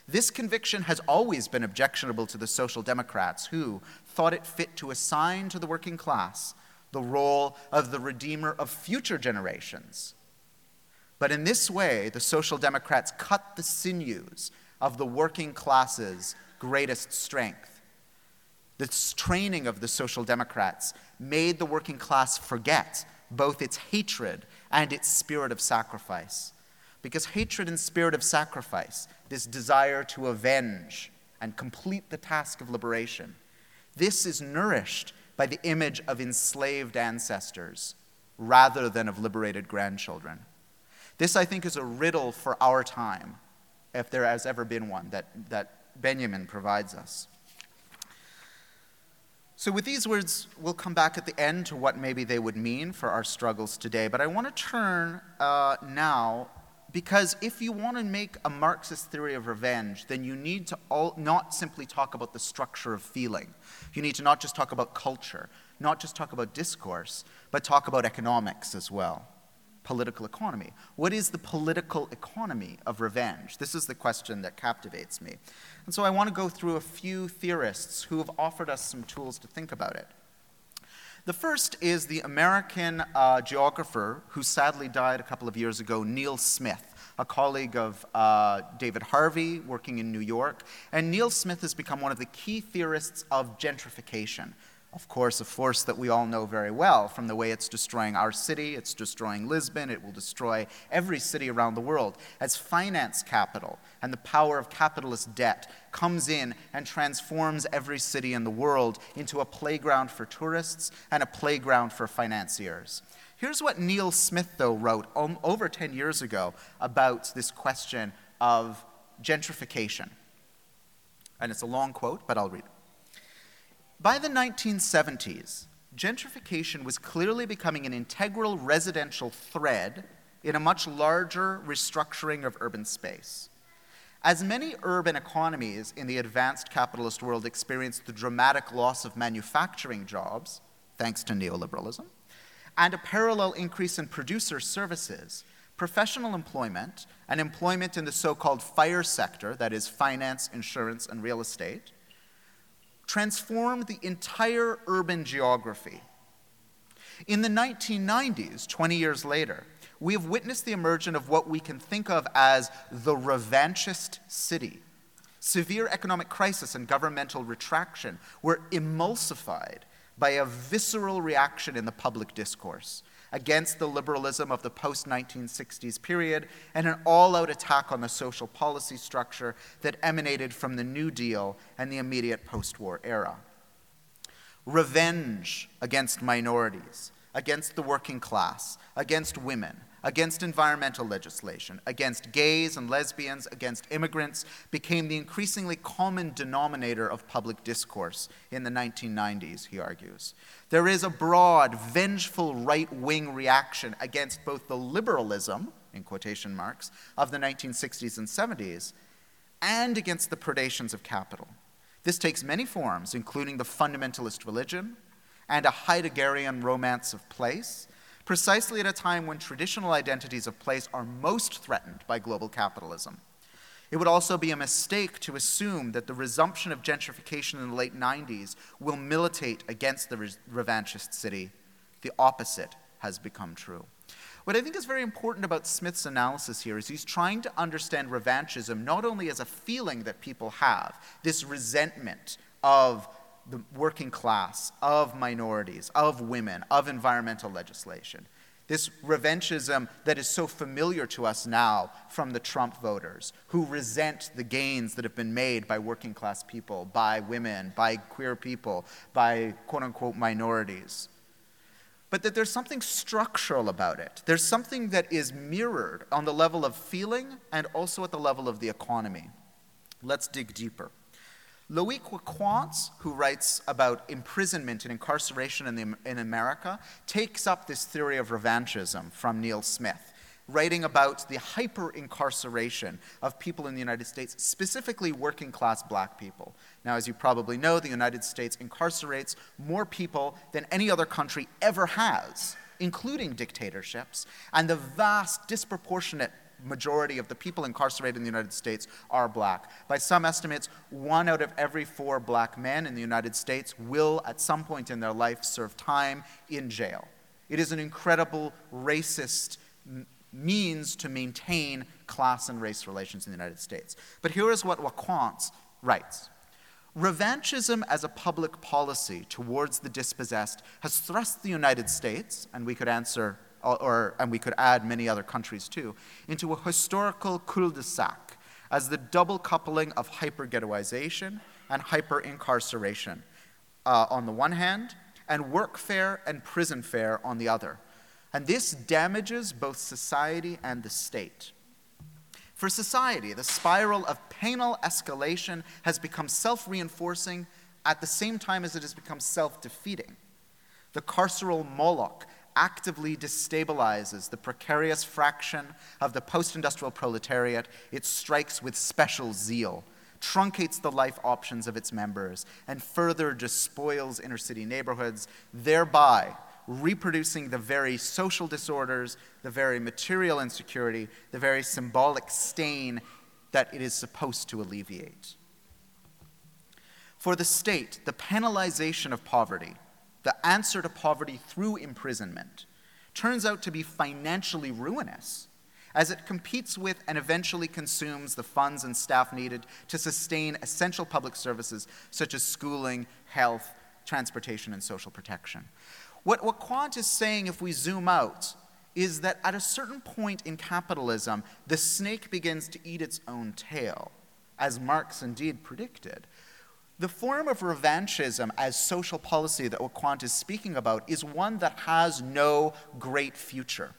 S2: This conviction has always been objectionable to the Social Democrats, who thought it fit to assign to the working class the role of the redeemer of future generations. But in this way, the Social Democrats cut the sinews of the working class's greatest strength. This training of the Social Democrats made the working class forget both its hatred and its spirit of sacrifice. Because hatred and spirit of sacrifice, this desire to avenge and complete the task of liberation, this is nourished by the image of enslaved ancestors rather than of liberated grandchildren. This, I think, is a riddle for our time, if there has ever been one, that, that Benjamin provides us. So, with these words, we'll come back at the end to what maybe they would mean for our struggles today. But I want to turn uh, now, because if you want to make a Marxist theory of revenge, then you need to all, not simply talk about the structure of feeling. You need to not just talk about culture, not just talk about discourse, but talk about economics as well political economy. What is the political economy of revenge? This is the question that captivates me. And so I want to go through a few theorists who have offered us some tools to think about it. The first is the American uh, geographer who sadly died a couple of years ago, Neil Smith, a colleague of uh, David Harvey working in New York. And Neil Smith has become one of the key theorists of gentrification of course, a force that we all know very well from the way it's destroying our city, it's destroying Lisbon, it will destroy every city around the world. As finance capital and the power of capitalist debt comes in and transforms every city in the world into a playground for tourists and a playground for financiers. Here's what Neil Smith, though, wrote over 10 years ago about this question of gentrification. And it's a long quote, but I'll read it. By the 1970s, gentrification was clearly becoming an integral residential thread in a much larger restructuring of urban space. As many urban economies in the advanced capitalist world experienced the dramatic loss of manufacturing jobs, thanks to neoliberalism, and a parallel increase in producer services, professional employment and employment in the so called FIRE sector, that is, finance, insurance, and real estate, transformed the entire urban geography. In the 1990s, 20 years later, we have witnessed the emergence of what we can think of as the revanchist city. Severe economic crisis and governmental retraction were emulsified by a visceral reaction in the public discourse against the liberalism of the post 1960s period and an all out attack on the social policy structure that emanated from the New Deal and the immediate post war era. revenge against minorities, against the working class, against women, against environmental legislation, against gays and lesbians, against immigrants became the increasingly common denominator of public discourse in the 1990s, he argues. There is a broad, vengeful right wing reaction against both the liberalism, in quotation marks, of the 1960s and 70s, and against the predations of capital. This takes many forms, including the fundamentalist religion and a Heideggerian romance of place, precisely at a time when traditional identities of place are most threatened by global capitalism. It would also be a mistake to assume that the resumption of gentrification in the late 90s will militate against the revanchist city. The opposite has become true. What I think is very important about Smith's analysis here is he's trying to understand revanchism not only as a feeling that people have, this resentment of the working class, of minorities, of women, of environmental legislation. This revanchism that is so familiar to us now from the Trump voters, who resent the gains that have been made by working class people, by women, by queer people, by quote unquote minorities. But that there's something structural about it. There's something that is mirrored on the level of feeling and also at the level of the economy. Let's dig deeper. Loic Wacquant, who writes about imprisonment and incarceration in, the, in America, takes up this theory of revanchism from Neil Smith, writing about the hyper incarceration of people in the United States, specifically working class black people. Now, as you probably know, the United States incarcerates more people than any other country ever has, including dictatorships, and the vast, disproportionate majority of the people incarcerated in the United States are black. By some estimates, one out of every four black men in the United States will, at some point in their life, serve time in jail. It is an incredible racist means to maintain class and race relations in the United States. But here is what Wacquant writes. Revanchism as a public policy towards the dispossessed has thrust the United States, and we could answer or, and we could add many other countries too, into a historical cul-de-sac as the double coupling of hyper-ghettoization and hyper-incarceration uh, on the one hand, and workfare and prison fare on the other. And this damages both society and the state. For society, the spiral of penal escalation has become self reinforcing at the same time as it has become self defeating. The carceral Moloch actively destabilizes the precarious fraction of the post industrial proletariat, it strikes with special zeal, truncates the life options of its members, and further despoils inner city neighborhoods, thereby reproducing the very social disorders, the very material insecurity, the very symbolic stain that it is supposed to alleviate. For the state, the penalization of poverty, the answer to poverty through imprisonment turns out to be financially ruinous as it competes with and eventually consumes the funds and staff needed to sustain essential public services such as schooling, health, transportation, and social protection. What, what Wacquant is saying, if we zoom out, is that at a certain point in capitalism, the snake begins to eat its own tail, as Marx indeed predicted. The form of revanchism as social policy that Wacquant is speaking about is one that has no great future.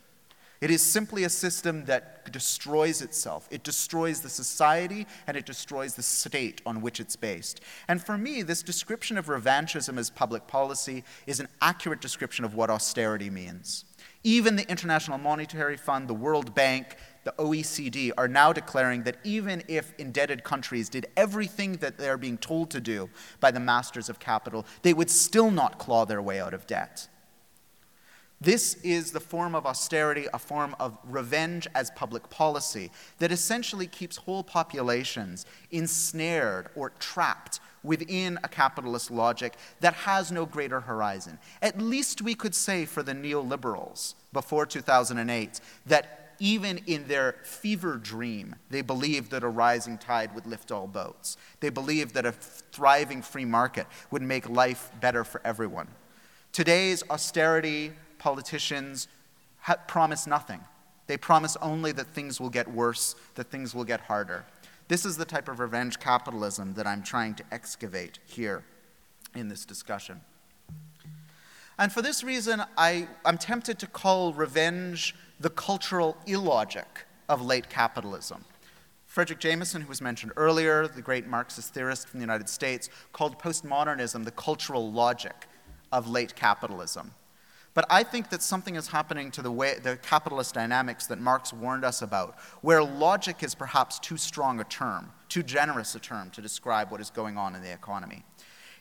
S2: It is simply a system that destroys itself. It destroys the society and it destroys the state on which it's based. And for me, this description of revanchism as public policy is an accurate description of what austerity means. Even the International Monetary Fund, the World Bank, the OECD are now declaring that even if indebted countries did everything that they're being told to do by the masters of capital, they would still not claw their way out of debt. This is the form of austerity, a form of revenge as public policy that essentially keeps whole populations ensnared or trapped within a capitalist logic that has no greater horizon. At least we could say for the neoliberals before 2008 that even in their fever dream, they believed that a rising tide would lift all boats. They believed that a thriving free market would make life better for everyone. Today's austerity politicians ha- promise nothing. They promise only that things will get worse, that things will get harder. This is the type of revenge capitalism that I'm trying to excavate here in this discussion. And for this reason, I, I'm tempted to call revenge the cultural illogic of late capitalism. Fredric Jameson, who was mentioned earlier, the great Marxist theorist from the United States, called postmodernism the cultural logic of late capitalism. But I think that something is happening to the, way, the capitalist dynamics that Marx warned us about, where logic is perhaps too strong a term, too generous a term to describe what is going on in the economy.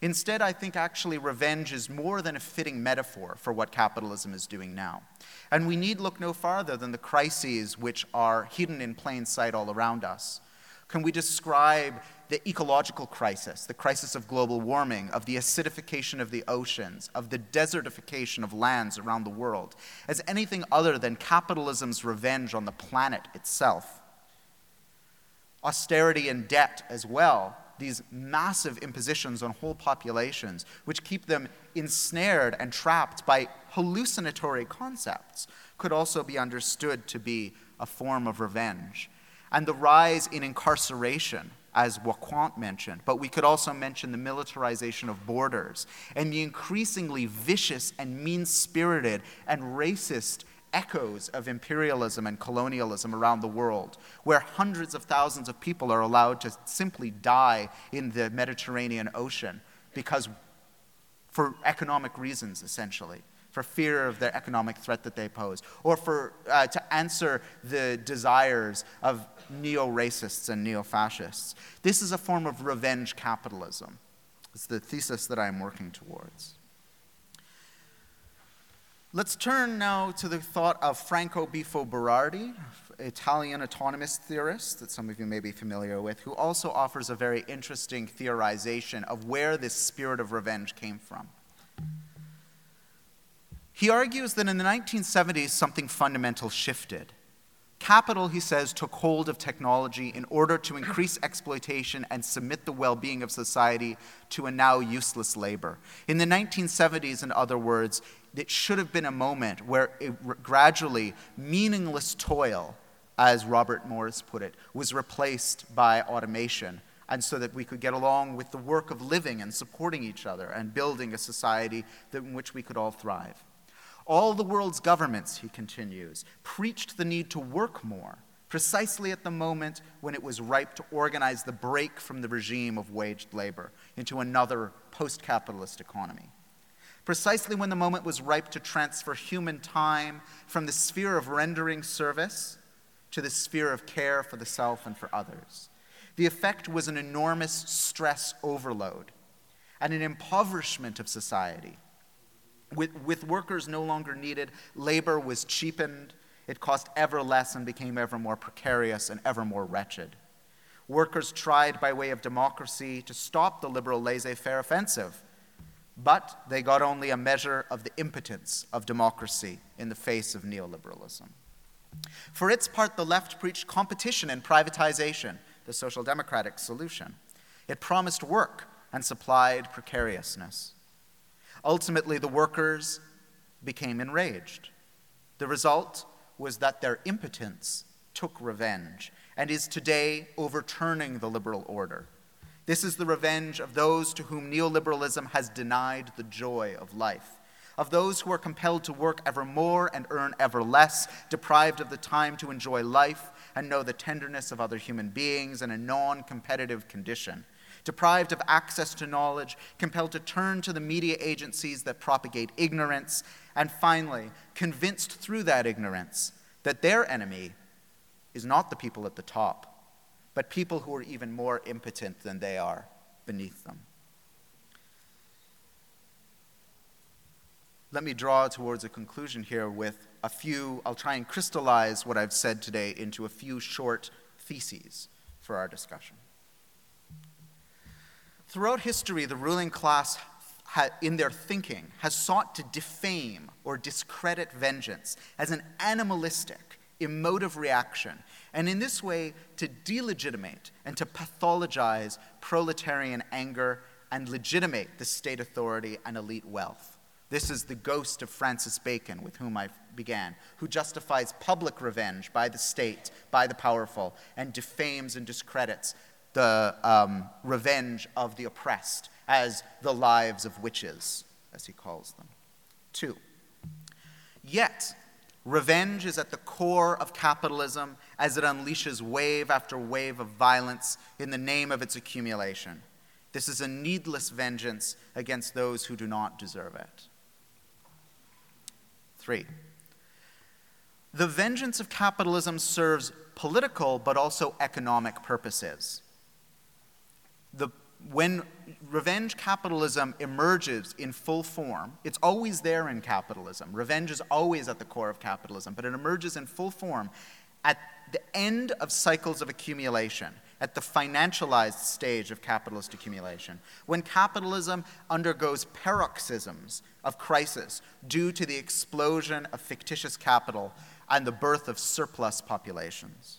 S2: Instead, I think actually revenge is more than a fitting metaphor for what capitalism is doing now. And we need look no farther than the crises which are hidden in plain sight all around us. Can we describe the ecological crisis, the crisis of global warming, of the acidification of the oceans, of the desertification of lands around the world, as anything other than capitalism's revenge on the planet itself? Austerity and debt, as well, these massive impositions on whole populations, which keep them ensnared and trapped by hallucinatory concepts, could also be understood to be a form of revenge. And the rise in incarceration, as Wacquant mentioned, but we could also mention the militarization of borders and the increasingly vicious and mean spirited and racist echoes of imperialism and colonialism around the world, where hundreds of thousands of people are allowed to simply die in the Mediterranean Ocean because, for economic reasons, essentially. For fear of the economic threat that they pose, or for, uh, to answer the desires of neo racists and neo fascists. This is a form of revenge capitalism. It's the thesis that I'm working towards. Let's turn now to the thought of Franco Bifo Berardi, Italian autonomist theorist that some of you may be familiar with, who also offers a very interesting theorization of where this spirit of revenge came from. He argues that in the 1970s, something fundamental shifted. Capital, he says, took hold of technology in order to increase exploitation and submit the well being of society to a now useless labor. In the 1970s, in other words, it should have been a moment where it, gradually meaningless toil, as Robert Morris put it, was replaced by automation, and so that we could get along with the work of living and supporting each other and building a society that, in which we could all thrive. All the world's governments, he continues, preached the need to work more, precisely at the moment when it was ripe to organize the break from the regime of waged labor into another post capitalist economy precisely when the moment was ripe to transfer human time from the sphere of rendering service to the sphere of care for the self and for others. The effect was an enormous stress overload and an impoverishment of society. With, with workers no longer needed, labor was cheapened, it cost ever less and became ever more precarious and ever more wretched. Workers tried, by way of democracy, to stop the liberal laissez faire offensive but they got only a measure of the impotence of democracy in the face of neoliberalism. For its part, the left preached competition and privatization, the social democratic solution. It promised work and supplied precariousness. Ultimately, the workers became enraged. The result was that their impotence took revenge and is today overturning the liberal order. This is the revenge of those to whom neoliberalism has denied the joy of life, of those who are compelled to work ever more and earn ever less, deprived of the time to enjoy life and know the tenderness of other human beings in a non competitive condition, deprived of access to knowledge, compelled to turn to the media agencies that propagate ignorance, and finally, convinced through that ignorance that their enemy is not the people at the top but people who are even more impotent than they are beneath them. Let me draw towards a conclusion here with a few, I'll try and crystallize what I've said today into a few short theses for our discussion. Throughout history, the ruling class, in their thinking, has sought to defame or discredit vengeance as an animalistic, emotive reaction and in this way to delegitimate and to pathologize proletarian anger and legitimate the state authority and elite wealth. This is the ghost of Francis Bacon, with whom I began, who justifies public revenge by the state, by the powerful, and defames and discredits the um, revenge of the oppressed as the lives of witches, as he calls them. Two, yet revenge is at the core of capitalism as it unleashes wave after wave of violence in the name of its accumulation. This is a needless vengeance against those who do not deserve it. Three, the vengeance of capitalism serves political but also economic purposes. The, when revenge capitalism emerges in full form, it's always there in capitalism. Revenge is always at the core of capitalism, but it emerges in full form at the end of cycles of accumulation, at the financialized stage of capitalist accumulation, when capitalism undergoes paroxysms of crisis due to the explosion of fictitious capital and the birth of surplus populations.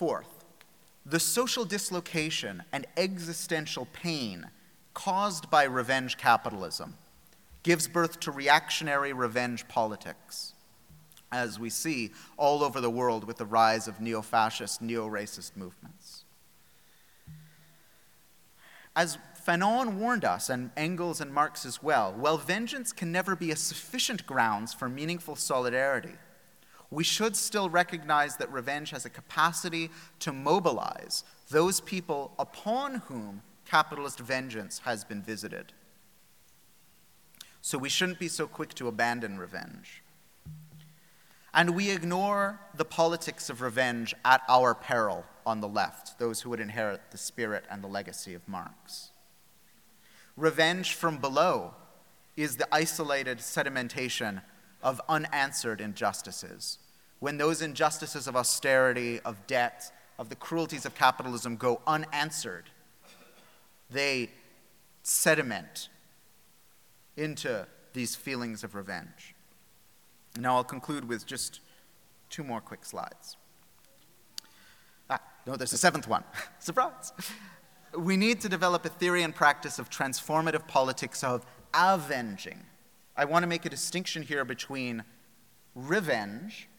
S2: Fourth, the social dislocation and existential pain caused by revenge capitalism gives birth to reactionary revenge politics, as we see all over the world with the rise of neo fascist, neo racist movements. As Fanon warned us, and Engels and Marx as well, well, vengeance can never be a sufficient grounds for meaningful solidarity. We should still recognize that revenge has a capacity to mobilize those people upon whom capitalist vengeance has been visited. So we shouldn't be so quick to abandon revenge. And we ignore the politics of revenge at our peril on the left, those who would inherit the spirit and the legacy of Marx. Revenge from below is the isolated sedimentation of unanswered injustices. When those injustices of austerity, of debt, of the cruelties of capitalism go unanswered, they sediment into these feelings of revenge. Now I'll conclude with just two more quick slides. Ah, no, there's a seventh one. Surprise! we need to develop a theory and practice of transformative politics of avenging. I want to make a distinction here between revenge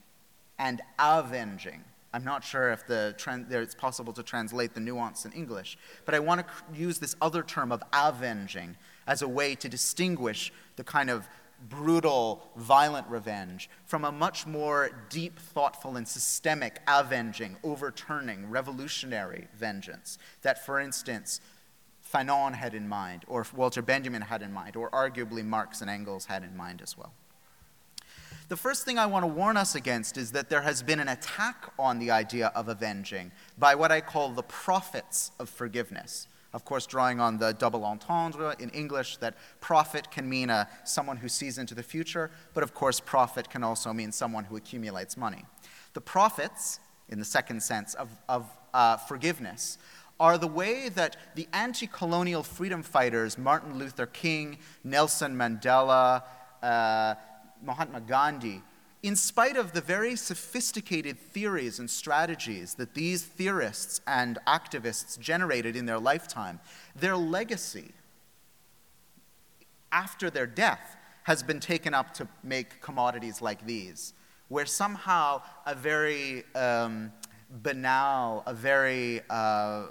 S2: and avenging. I'm not sure if the it's possible to translate the nuance in English, but I want to use this other term of avenging as a way to distinguish the kind of brutal, violent revenge from a much more deep, thoughtful, and systemic avenging, overturning, revolutionary vengeance that, for instance, Fanon had in mind, or Walter Benjamin had in mind, or arguably Marx and Engels had in mind as well. The first thing I want to warn us against is that there has been an attack on the idea of avenging by what I call the prophets of forgiveness of course, drawing on the double entendre in English, that prophet can mean a, someone who sees into the future, but of course, prophet can also mean someone who accumulates money. The prophets, in the second sense, of, of uh, forgiveness, are the way that the anti colonial freedom fighters, Martin Luther King, Nelson Mandela, uh, Mahatma Gandhi, in spite of the very sophisticated theories and strategies that these theorists and activists generated in their lifetime, their legacy after their death has been taken up to make commodities like these, where somehow a very um, banal, a very uh,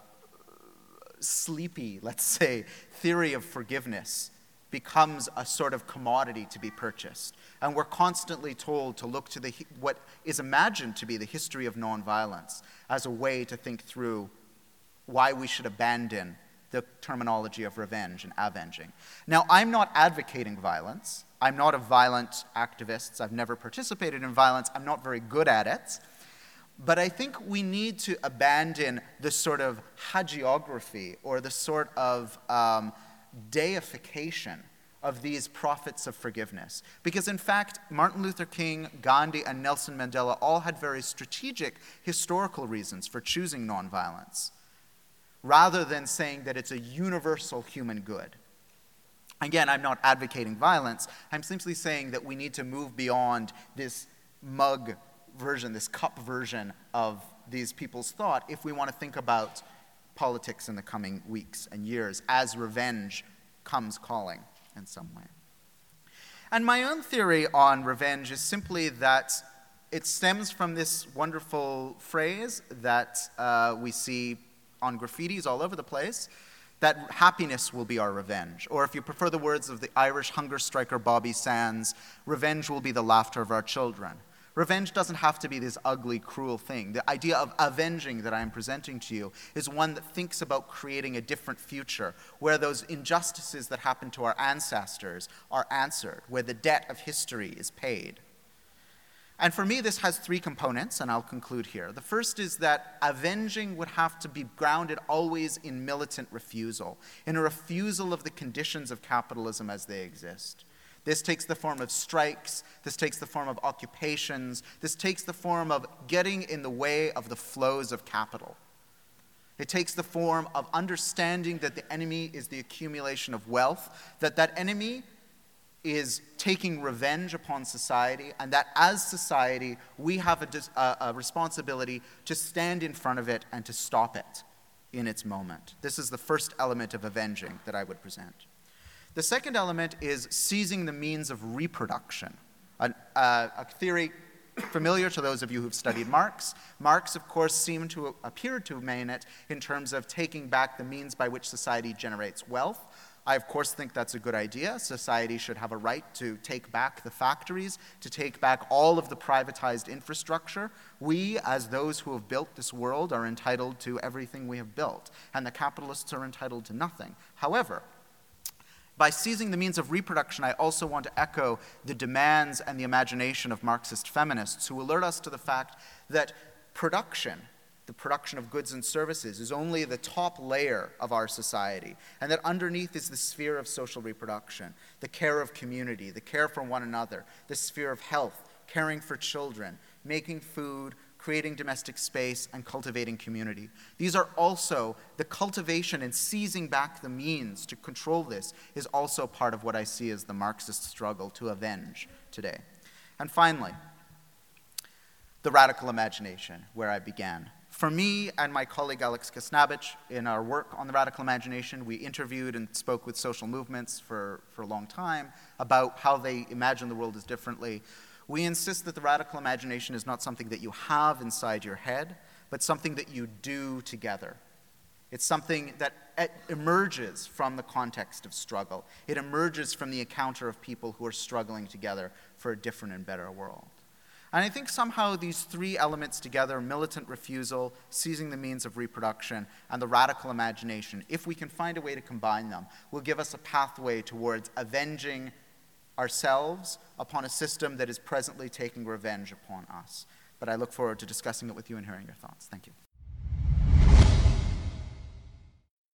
S2: sleepy, let's say, theory of forgiveness becomes a sort of commodity to be purchased. And we're constantly told to look to the, what is imagined to be the history of nonviolence as a way to think through why we should abandon the terminology of revenge and avenging. Now, I'm not advocating violence. I'm not a violent activist. I've never participated in violence. I'm not very good at it. But I think we need to abandon the sort of hagiography or the sort of um, deification of these prophets of forgiveness. Because in fact, Martin Luther King, Gandhi, and Nelson Mandela all had very strategic historical reasons for choosing nonviolence, rather than saying that it's a universal human good. Again, I'm not advocating violence. I'm simply saying that we need to move beyond this mug version, this cup version of these people's thought if we want to think about politics in the coming weeks and years as revenge comes calling in some way. And my own theory on revenge is simply that it stems from this wonderful phrase that uh, we see on graffitis all over the place that happiness will be our revenge. Or if you prefer the words of the Irish hunger striker Bobby Sands, revenge will be the laughter of our children. Revenge doesn't have to be this ugly, cruel thing. The idea of avenging that I am presenting to you is one that thinks about creating a different future where those injustices that happened to our ancestors are answered, where the debt of history is paid. And for me, this has three components, and I'll conclude here. The first is that avenging would have to be grounded always in militant refusal, in a refusal of the conditions of capitalism as they exist. This takes the form of strikes, this takes the form of occupations, this takes the form of getting in the way of the flows of capital. It takes the form of understanding that the enemy is the accumulation of wealth, that that enemy is taking revenge upon society, and that as society, we have a, a, a, responsibility to stand in front of it and to stop it in its moment. This is the first element of avenging that I would present. The second element is seizing the means of reproduction, a, uh, a theory familiar to those of you who've studied Marx. Marx, of course, seemed to appear to mean it in terms of taking back the means by which society generates wealth I, of course, think that's a good idea. Society should have a right to take back the factories, to take back all of the privatized infrastructure. We, as those who have built this world, are entitled to everything we have built, and the capitalists are entitled to nothing. However, by seizing the means of reproduction, I also want to echo the demands and the imagination of Marxist feminists who alert us to the fact that production the production of goods and services is only the top layer of our society, and that underneath is the sphere of social reproduction, the care of community, the care for one another, the sphere of health, caring for children, making food, creating domestic space, and cultivating community. These are also the cultivation and seizing back the means to control this is also part of what I see as the Marxist struggle to avenge today. And finally, the radical imagination, where I began. For me and my colleague Alex Khasnabish, in our work on the radical imagination, we interviewed and spoke with social movements for, for a long time about how they imagine the world as differently. We insist that the radical imagination is not something that you have inside your head, but something that you do together. It's something that emerges from the context of struggle. It emerges from the encounter of people who are struggling together for a different and better world. And I think somehow these three elements together militant refusal, seizing the means of reproduction, and the radical imagination if we can find a way to combine them, will give us a pathway towards avenging ourselves upon a system that is presently taking revenge upon us. But I look forward to discussing it with you and hearing your thoughts. Thank you.